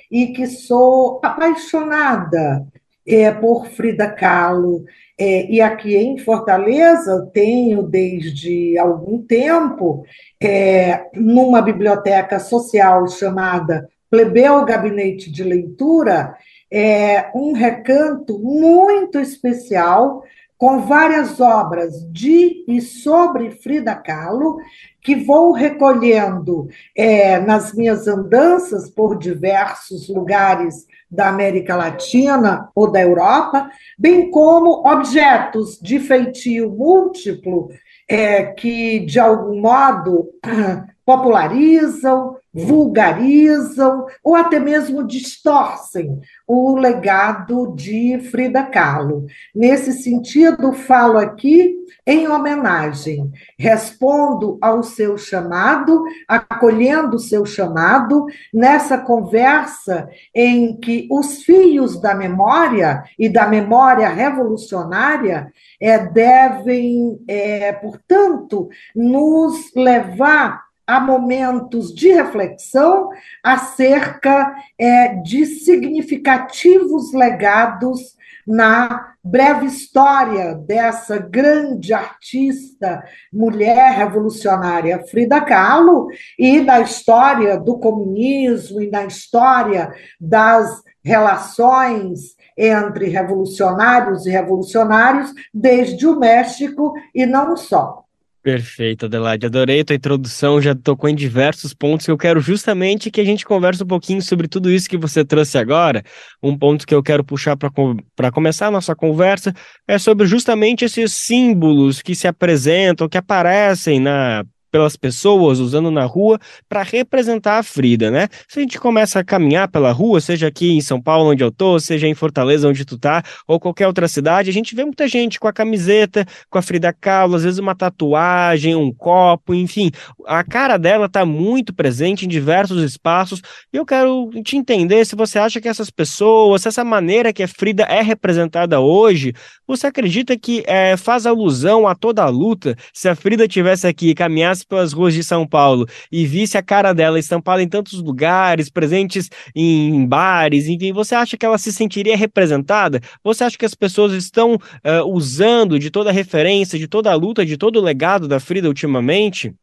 e que sou apaixonada é, por Frida Kahlo. É, e aqui em Fortaleza, tenho desde algum tempo, é, numa biblioteca social chamada Plebeu Gabinete de Leitura, é, um recanto muito especial com várias obras de e sobre Frida Kahlo, que vou recolhendo é, nas minhas andanças por diversos lugares da América Latina ou da Europa, bem como objetos de feitio múltiplo é, que, de algum modo, popularizam, vulgarizam ou até mesmo distorcem o legado de Frida Kahlo. Nesse sentido, falo aqui em homenagem, respondo ao seu chamado, acolhendo o seu chamado, nessa conversa em que os fios da memória e da memória revolucionária é, devem, é, portanto, nos levar a momentos de reflexão acerca é, de significativos legados na breve história dessa grande artista, mulher revolucionária Frida Kahlo, e da história do comunismo e da história das relações entre revolucionários e revolucionários desde o México e não só. Perfeito, Adelaide. Adorei a tua introdução, já tocou em diversos pontos que eu quero justamente que a gente converse um pouquinho sobre tudo isso que você trouxe agora. Um ponto que eu quero puxar para começar a nossa conversa é sobre justamente esses símbolos que se apresentam, que aparecem na pelas pessoas usando na rua para representar a Frida, né? Se a gente começa a caminhar pela rua, seja aqui em São Paulo onde eu tô, seja em Fortaleza onde tu tá, ou qualquer outra cidade, a gente vê muita gente com a camiseta, com a Frida Kahlo, às vezes uma tatuagem, um copo, enfim, a cara dela tá muito presente em diversos espaços. E eu quero te entender se você acha que essas pessoas, essa maneira que a Frida é representada hoje, você acredita que é, faz alusão a toda a luta? Se a Frida tivesse aqui e caminhasse pelas ruas de São Paulo e visse a cara dela estampada em tantos lugares, presentes em bares, enfim, você acha que ela se sentiria representada? Você acha que as pessoas estão uh, usando de toda a referência, de toda a luta, de todo o legado da Frida ultimamente?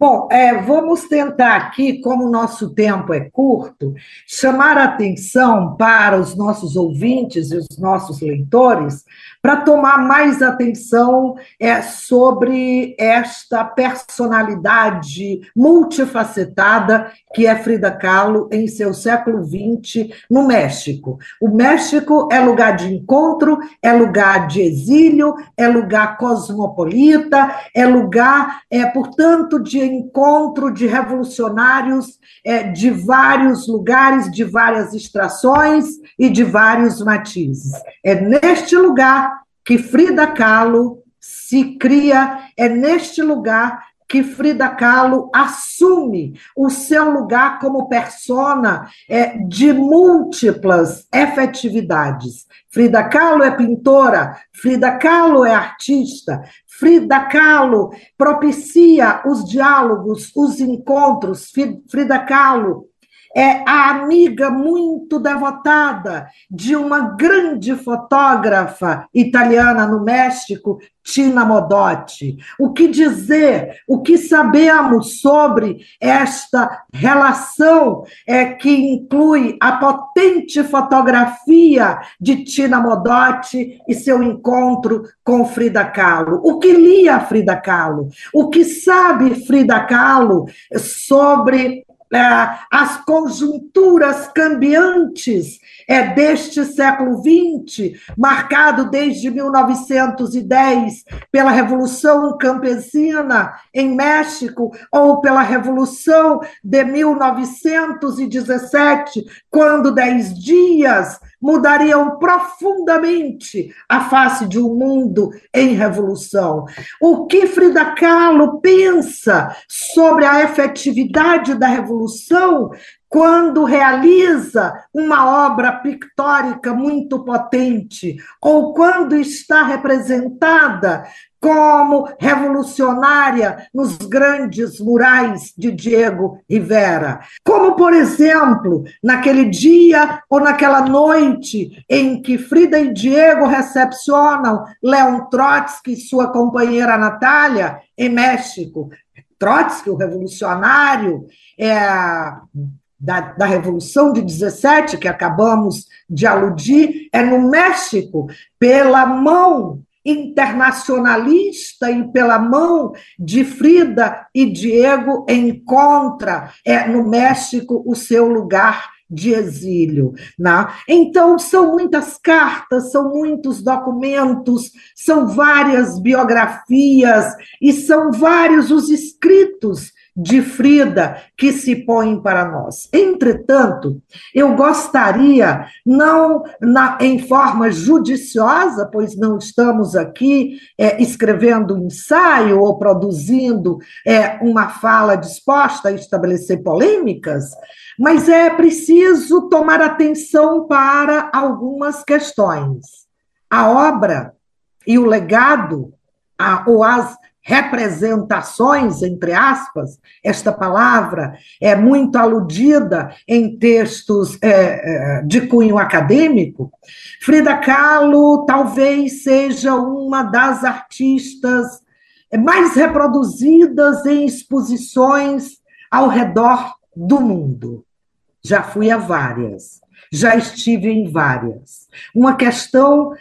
Bom, é, vamos tentar aqui, como o nosso tempo é curto, chamar a atenção para os nossos ouvintes e os nossos leitores para tomar mais atenção é, sobre esta personalidade multifacetada que é Frida Kahlo em seu século XX no México. O México é lugar de encontro, é lugar de exílio, é lugar cosmopolita, é lugar, é, portanto, de encontro de revolucionários é, de vários lugares, de várias extrações e de vários matizes. É neste lugar que Frida Kahlo se cria, é neste lugar que Frida Kahlo assume o seu lugar como persona é, de múltiplas efetividades. Frida Kahlo é pintora, Frida Kahlo é artista, Frida Kahlo propicia os diálogos, os encontros, Frida Kahlo é a amiga muito devotada de uma grande fotógrafa italiana no México, Tina Modotti. O que dizer, o que sabemos sobre esta relação é que inclui a potente fotografia de Tina Modotti e seu encontro com Frida Kahlo? O que lia Frida Kahlo? O que sabe Frida Kahlo sobre as conjunturas cambiantes é, deste século XX, marcado desde 1910 pela Revolução Campesina em México, ou pela Revolução de 1917, quando dez dias mudariam profundamente a face de um mundo em revolução. O que Frida Kahlo pensa sobre a efetividade da revolução quando realiza uma obra pictórica muito potente, ou quando está representada como revolucionária nos grandes murais de Diego Rivera. Como, por exemplo, naquele dia ou naquela noite em que Frida e Diego recepcionam Leon Trotsky e sua companheira Natália em México. Trotsky, o revolucionário, é, da, da, Revolução de 17, que acabamos de aludir, é no México, pela mão internacionalista e pela mão de Frida e Diego encontra é, no México o seu lugar de exílio. Né? Então, são muitas cartas, são muitos documentos, são várias biografias e são vários os escritos de Frida que se põem para nós. Entretanto, eu gostaria, não na, em forma judiciosa, pois não estamos aqui é, escrevendo um ensaio ou produzindo é, uma fala disposta a estabelecer polêmicas, mas é preciso tomar atenção para algumas questões. A obra e o legado, a, ou as representações, entre aspas, esta palavra é muito aludida em textos é, é, de cunho acadêmico. Frida Kahlo talvez seja uma das artistas mais reproduzidas em exposições ao redor do mundo. Já fui a várias já estive em várias. Uma questão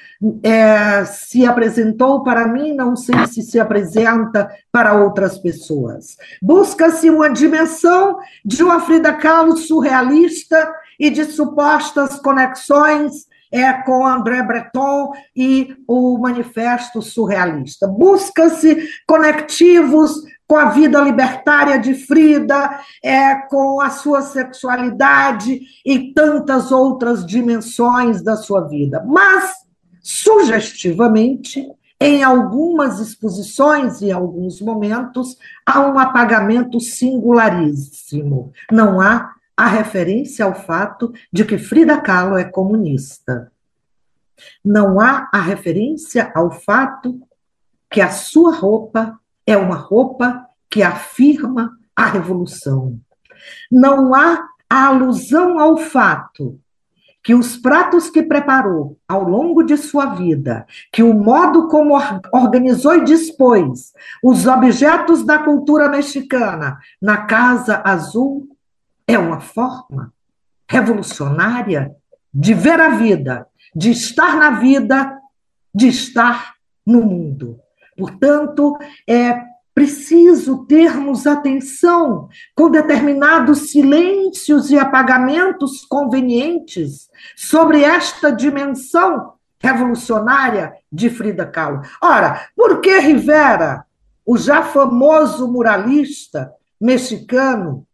é, se apresentou para mim, não sei se se apresenta para outras pessoas. Busca-se uma dimensão de uma Frida Kahlo surrealista e de supostas conexões é com André Breton e o Manifesto Surrealista. Busca-se conectivos com a vida libertária de Frida, é, com a sua sexualidade e tantas outras dimensões da sua vida. Mas, sugestivamente, em algumas exposições e alguns momentos, há um apagamento singularíssimo. Não há a referência ao fato de que Frida Kahlo é comunista. Não há a referência ao fato que a sua roupa é uma roupa que afirma a revolução. Não há alusão ao fato que os pratos que preparou ao longo de sua vida, que o modo como organizou e dispôs os objetos da cultura mexicana na Casa Azul é uma forma revolucionária de ver a vida, de estar na vida, de estar no mundo. Portanto, é preciso termos atenção com determinados silêncios e apagamentos convenientes sobre esta dimensão revolucionária de Frida Kahlo. Ora, por que Rivera, o já famoso muralista mexicano,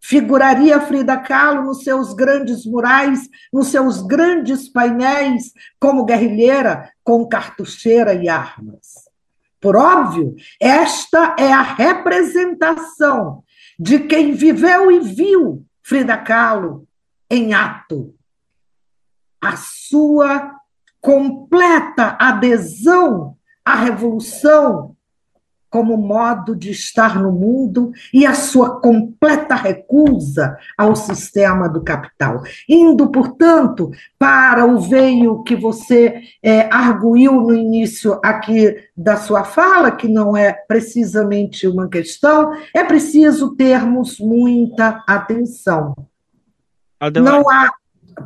figuraria Frida Kahlo nos seus grandes murais, nos seus grandes painéis, como guerrilheira com cartucheira e armas. Por óbvio, esta é a representação de quem viveu e viu Frida Kahlo em ato. A sua completa adesão à revolução como modo de estar no mundo e a sua completa recusa ao sistema do capital. Indo, portanto, para o veio que você é, arguiu no início aqui da sua fala, que não é precisamente uma questão, é preciso termos muita atenção. Adelaide. Não há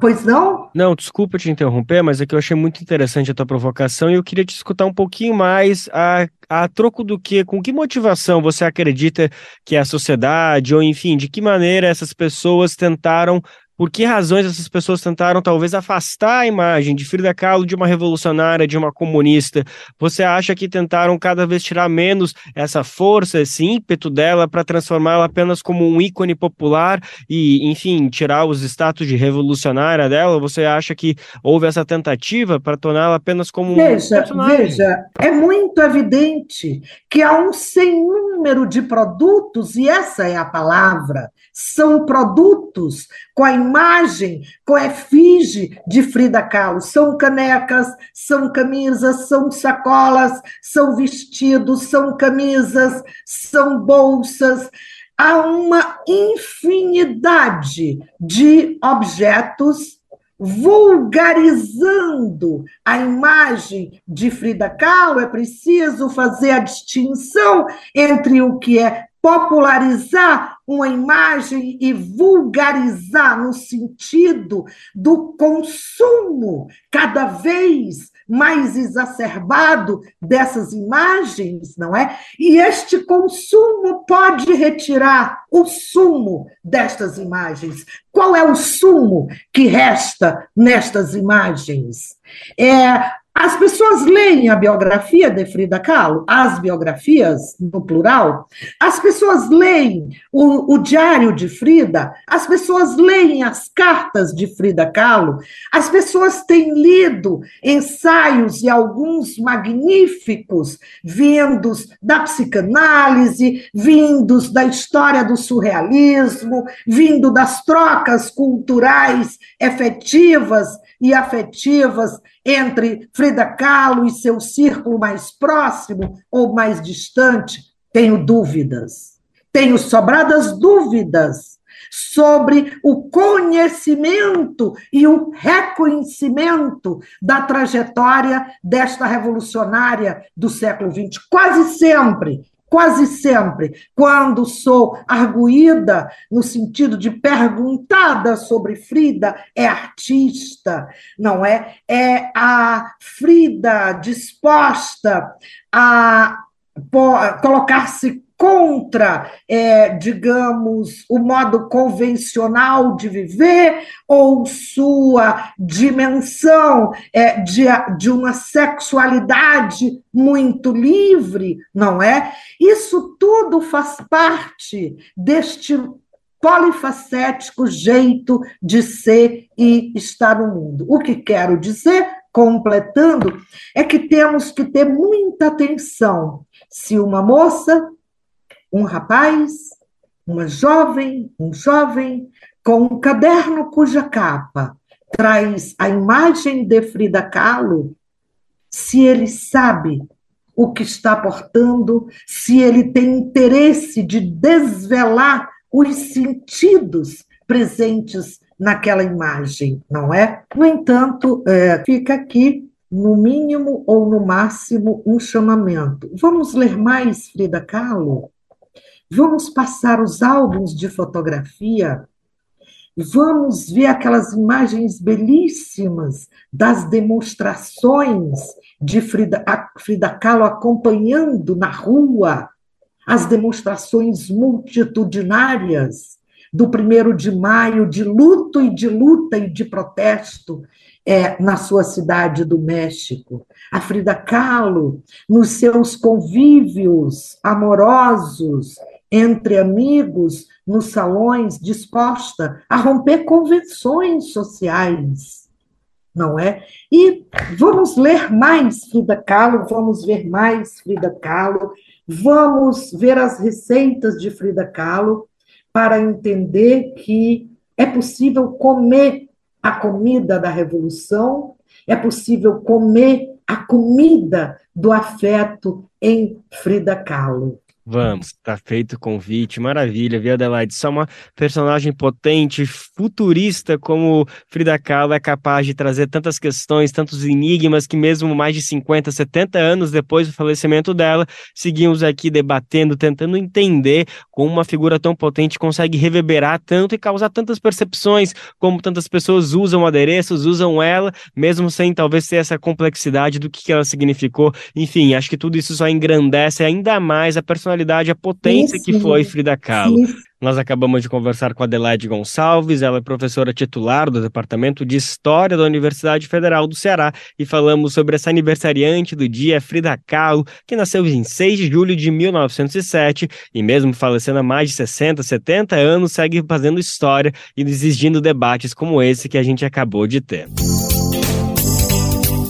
Pois não? Não, desculpa te interromper, mas é que eu achei muito interessante a tua provocação e eu queria te escutar um pouquinho mais a, a troco do que, com que motivação você acredita que a sociedade, ou enfim, de que maneira essas pessoas tentaram por que razões essas pessoas tentaram talvez afastar a imagem de Frida Kahlo de uma revolucionária, de uma comunista? Você acha que tentaram cada vez tirar menos essa força, esse ímpeto dela para transformá-la apenas como um ícone popular e, enfim, tirar os status de revolucionária dela? Você acha que houve essa tentativa para torná-la apenas como veja, um personagem? Veja, é muito evidente que há um sem número de produtos, e essa é a palavra, são produtos com a imagem, com a efígie de Frida Kahlo. São canecas, são camisas, são sacolas, são vestidos, são camisas, são bolsas. Há uma infinidade de objetos vulgarizando a imagem de Frida Kahlo, é preciso fazer a distinção entre o que é popularizar uma imagem e vulgarizar no sentido do consumo cada vez mais exacerbado dessas imagens, não é? E este consumo pode retirar o sumo destas imagens. Qual é o sumo que resta nestas imagens? É as pessoas leem a biografia de Frida Kahlo, as biografias, no plural, as pessoas leem o, o, diário de Frida, as pessoas leem as cartas de Frida Kahlo, as pessoas têm lido ensaios e alguns magníficos, vindos da psicanálise, vindos da história do surrealismo, vindo das trocas culturais efetivas e afetivas entre Frida Kahlo e seu círculo mais próximo ou mais distante, tenho dúvidas. Tenho sobradas dúvidas sobre o conhecimento e o reconhecimento da trajetória desta revolucionária do século XX. Quase sempre quase sempre, quando sou arguída no sentido de perguntada sobre Frida, é artista, não é? É a Frida disposta a colocar-se contra, é, digamos, o modo convencional de viver ou sua dimensão é, de, de uma sexualidade muito livre, não é? Isso tudo faz parte deste polifacético jeito de ser e estar no mundo. O que quero dizer, completando, é que temos que ter muita atenção se uma moça um rapaz, uma jovem, um jovem, com um caderno cuja capa traz a imagem de Frida Kahlo, se ele sabe o que está portando, se ele tem interesse de desvelar os sentidos presentes naquela imagem, não é? No entanto, é, fica aqui, no mínimo ou no máximo, um chamamento. Vamos ler mais Frida Kahlo? Vamos passar os álbuns de fotografia, vamos ver aquelas imagens belíssimas das demonstrações de Frida, Frida Kahlo acompanhando na rua as demonstrações multitudinárias do primeiro de maio, de luto e de luta e de protesto é, na sua cidade do México. A Frida Kahlo, nos seus convívios amorosos entre amigos, nos salões, disposta a romper convenções sociais, não é? E vamos ler mais Frida Kahlo, vamos ver mais Frida Kahlo, vamos ver as receitas de Frida Kahlo para entender que é possível comer a comida da revolução, é possível comer a comida do afeto em Frida Kahlo. Vamos, tá feito o convite, maravilha, viu, Adelaide? Só uma personagem potente, futurista como Frida Kahlo é capaz de trazer tantas questões, tantos enigmas que mesmo mais de 50, 70 anos depois do falecimento dela, seguimos aqui debatendo, tentando entender como uma figura tão potente consegue reverberar tanto e causar tantas percepções, como tantas pessoas usam adereços, usam ela, mesmo sem talvez ter essa complexidade do que ela significou. Enfim, acho que tudo isso só engrandece ainda mais a personalidade atualidade a potência que foi Frida Kahlo. Nós acabamos de conversar com Adelaide Gonçalves, ela é professora titular do Departamento de História da Universidade Federal do Ceará e falamos sobre essa aniversariante do dia, Frida Kahlo, que nasceu em 6 de julho de 1907 e mesmo falecendo há mais de 60, 70 anos, segue fazendo história e exigindo debates como esse que a gente acabou de ter.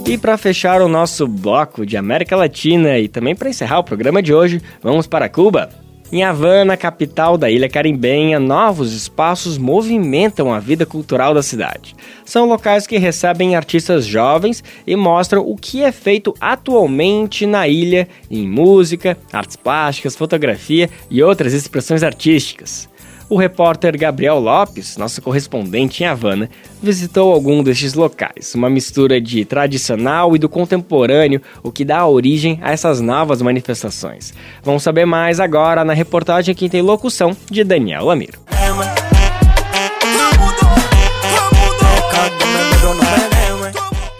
E para fechar o nosso bloco de América Latina e também para encerrar o programa de hoje, vamos para Cuba. Em Havana, capital da ilha carimbenha, novos espaços movimentam a vida cultural da cidade. São locais que recebem artistas jovens e mostram o que é feito atualmente na ilha em música, artes plásticas, fotografia e outras expressões artísticas. O repórter Gabriel Lopes, nosso correspondente em Havana, visitou algum destes locais, uma mistura de tradicional e do contemporâneo, o que dá origem a essas novas manifestações. Vamos saber mais agora na reportagem que tem locução de Daniel Lamiro.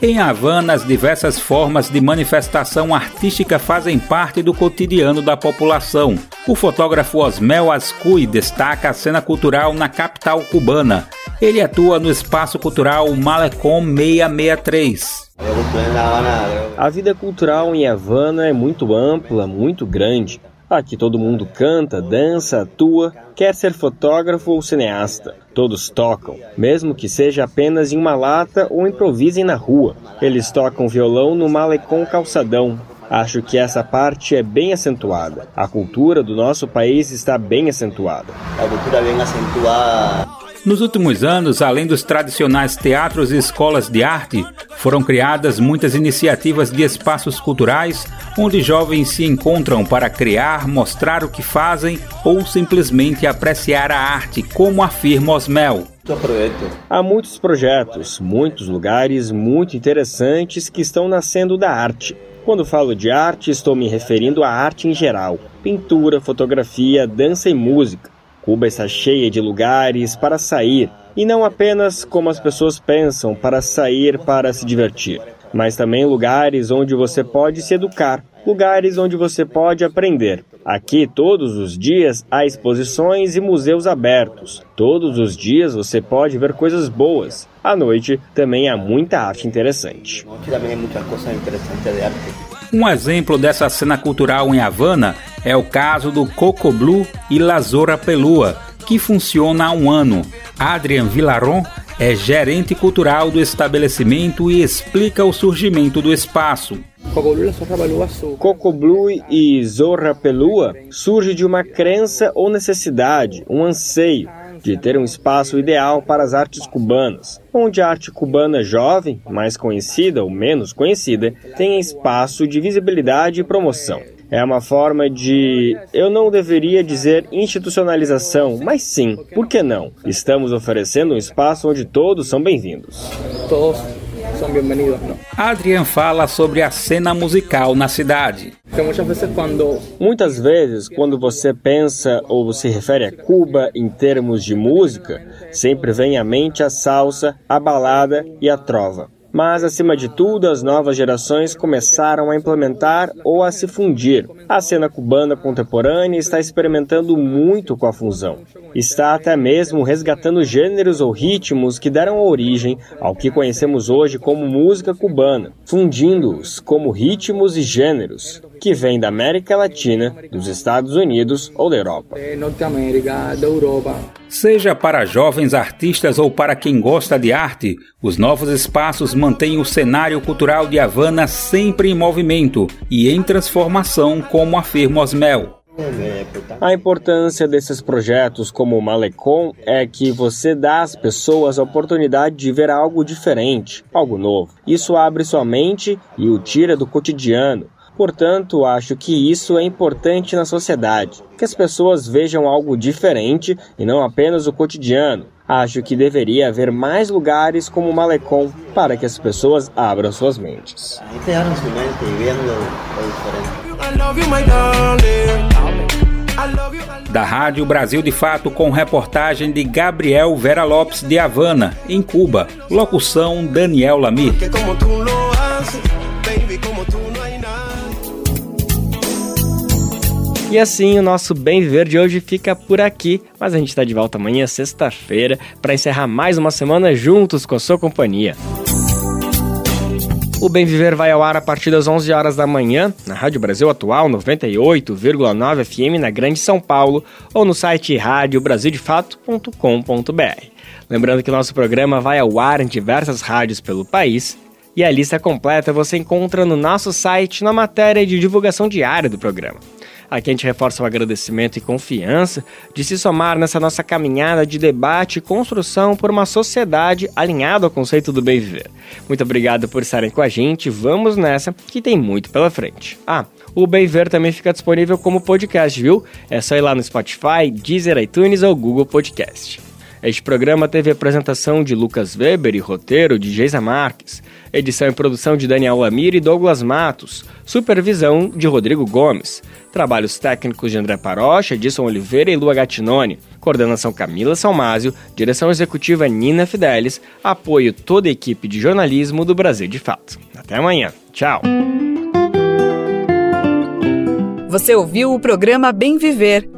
Em Havana, as diversas formas de manifestação artística fazem parte do cotidiano da população. O fotógrafo Osmel Ascui destaca a cena cultural na capital cubana. Ele atua no espaço cultural Malecom 663. A vida cultural em Havana é muito ampla, muito grande. Aqui todo mundo canta, dança, atua, quer ser fotógrafo ou cineasta. Todos tocam, mesmo que seja apenas em uma lata ou improvisem na rua. Eles tocam violão no malecom calçadão, Acho que essa parte é bem acentuada. A cultura do nosso país está bem acentuada. A cultura bem acentuada. Nos últimos anos, além dos tradicionais teatros e escolas de arte, foram criadas muitas iniciativas de espaços culturais onde jovens se encontram para criar, mostrar o que fazem ou simplesmente apreciar a arte, como afirma Osmel. Há muitos projetos, muitos lugares muito interessantes que estão nascendo da arte. Quando falo de arte, estou me referindo à arte em geral: pintura, fotografia, dança e música. Cuba está cheia de lugares para sair, e não apenas como as pessoas pensam, para sair para se divertir, mas também lugares onde você pode se educar, lugares onde você pode aprender. Aqui, todos os dias, há exposições e museus abertos. Todos os dias você pode ver coisas boas. À noite, também há muita arte interessante. Um exemplo dessa cena cultural em Havana é o caso do Coco Blue e Lazora Pelua, que funciona há um ano. Adrian Villaron é gerente cultural do estabelecimento e explica o surgimento do espaço. Coco Blue e Zorra Pelua surge de uma crença ou necessidade, um anseio de ter um espaço ideal para as artes cubanas, onde a arte cubana jovem, mais conhecida ou menos conhecida, tenha espaço de visibilidade e promoção. É uma forma de, eu não deveria dizer institucionalização, mas sim, por que não? Estamos oferecendo um espaço onde todos são bem-vindos. Todos são bem-vindos. Adrian fala sobre a cena musical na cidade. Muitas vezes, quando você pensa ou se refere a Cuba em termos de música, sempre vem à mente a salsa, a balada e a trova. Mas, acima de tudo, as novas gerações começaram a implementar ou a se fundir. A cena cubana contemporânea está experimentando muito com a fusão. Está até mesmo resgatando gêneros ou ritmos que deram origem ao que conhecemos hoje como música cubana, fundindo-os como ritmos e gêneros que vêm da América Latina, dos Estados Unidos ou da Europa. Norte-América, da Europa. Seja para jovens artistas ou para quem gosta de arte, os novos espaços mantêm o cenário cultural de Havana sempre em movimento e em transformação, como afirma Osmel. A importância desses projetos como o Malecom é que você dá às pessoas a oportunidade de ver algo diferente, algo novo. Isso abre sua mente e o tira do cotidiano, Portanto, acho que isso é importante na sociedade, que as pessoas vejam algo diferente e não apenas o cotidiano. Acho que deveria haver mais lugares como o Malecom para que as pessoas abram suas mentes. Da Rádio Brasil de Fato, com reportagem de Gabriel Vera Lopes de Havana, em Cuba. Locução Daniel Lamir. E assim o nosso Bem Viver de hoje fica por aqui, mas a gente está de volta amanhã, sexta-feira, para encerrar mais uma semana juntos com a sua companhia. O Bem Viver vai ao ar a partir das 11 horas da manhã, na Rádio Brasil Atual 98,9 FM na Grande São Paulo ou no site radiobrasildefato.com.br. Lembrando que nosso programa vai ao ar em diversas rádios pelo país e a lista completa você encontra no nosso site na matéria de divulgação diária do programa. Aqui a gente reforça o agradecimento e confiança de se somar nessa nossa caminhada de debate e construção por uma sociedade alinhada ao conceito do bem viver. Muito obrigado por estarem com a gente, vamos nessa que tem muito pela frente. Ah, o Bem Ver também fica disponível como podcast, viu? É só ir lá no Spotify, Deezer, iTunes ou Google Podcast. Este programa teve apresentação de Lucas Weber e roteiro de Geisa Marques, edição e produção de Daniel Lamir e Douglas Matos, supervisão de Rodrigo Gomes, trabalhos técnicos de André Parocha, Edson Oliveira e Lua Gattinone, coordenação Camila Salmásio, direção executiva Nina Fidelis, apoio toda a equipe de jornalismo do Brasil de Fato. Até amanhã. Tchau. Você ouviu o programa Bem Viver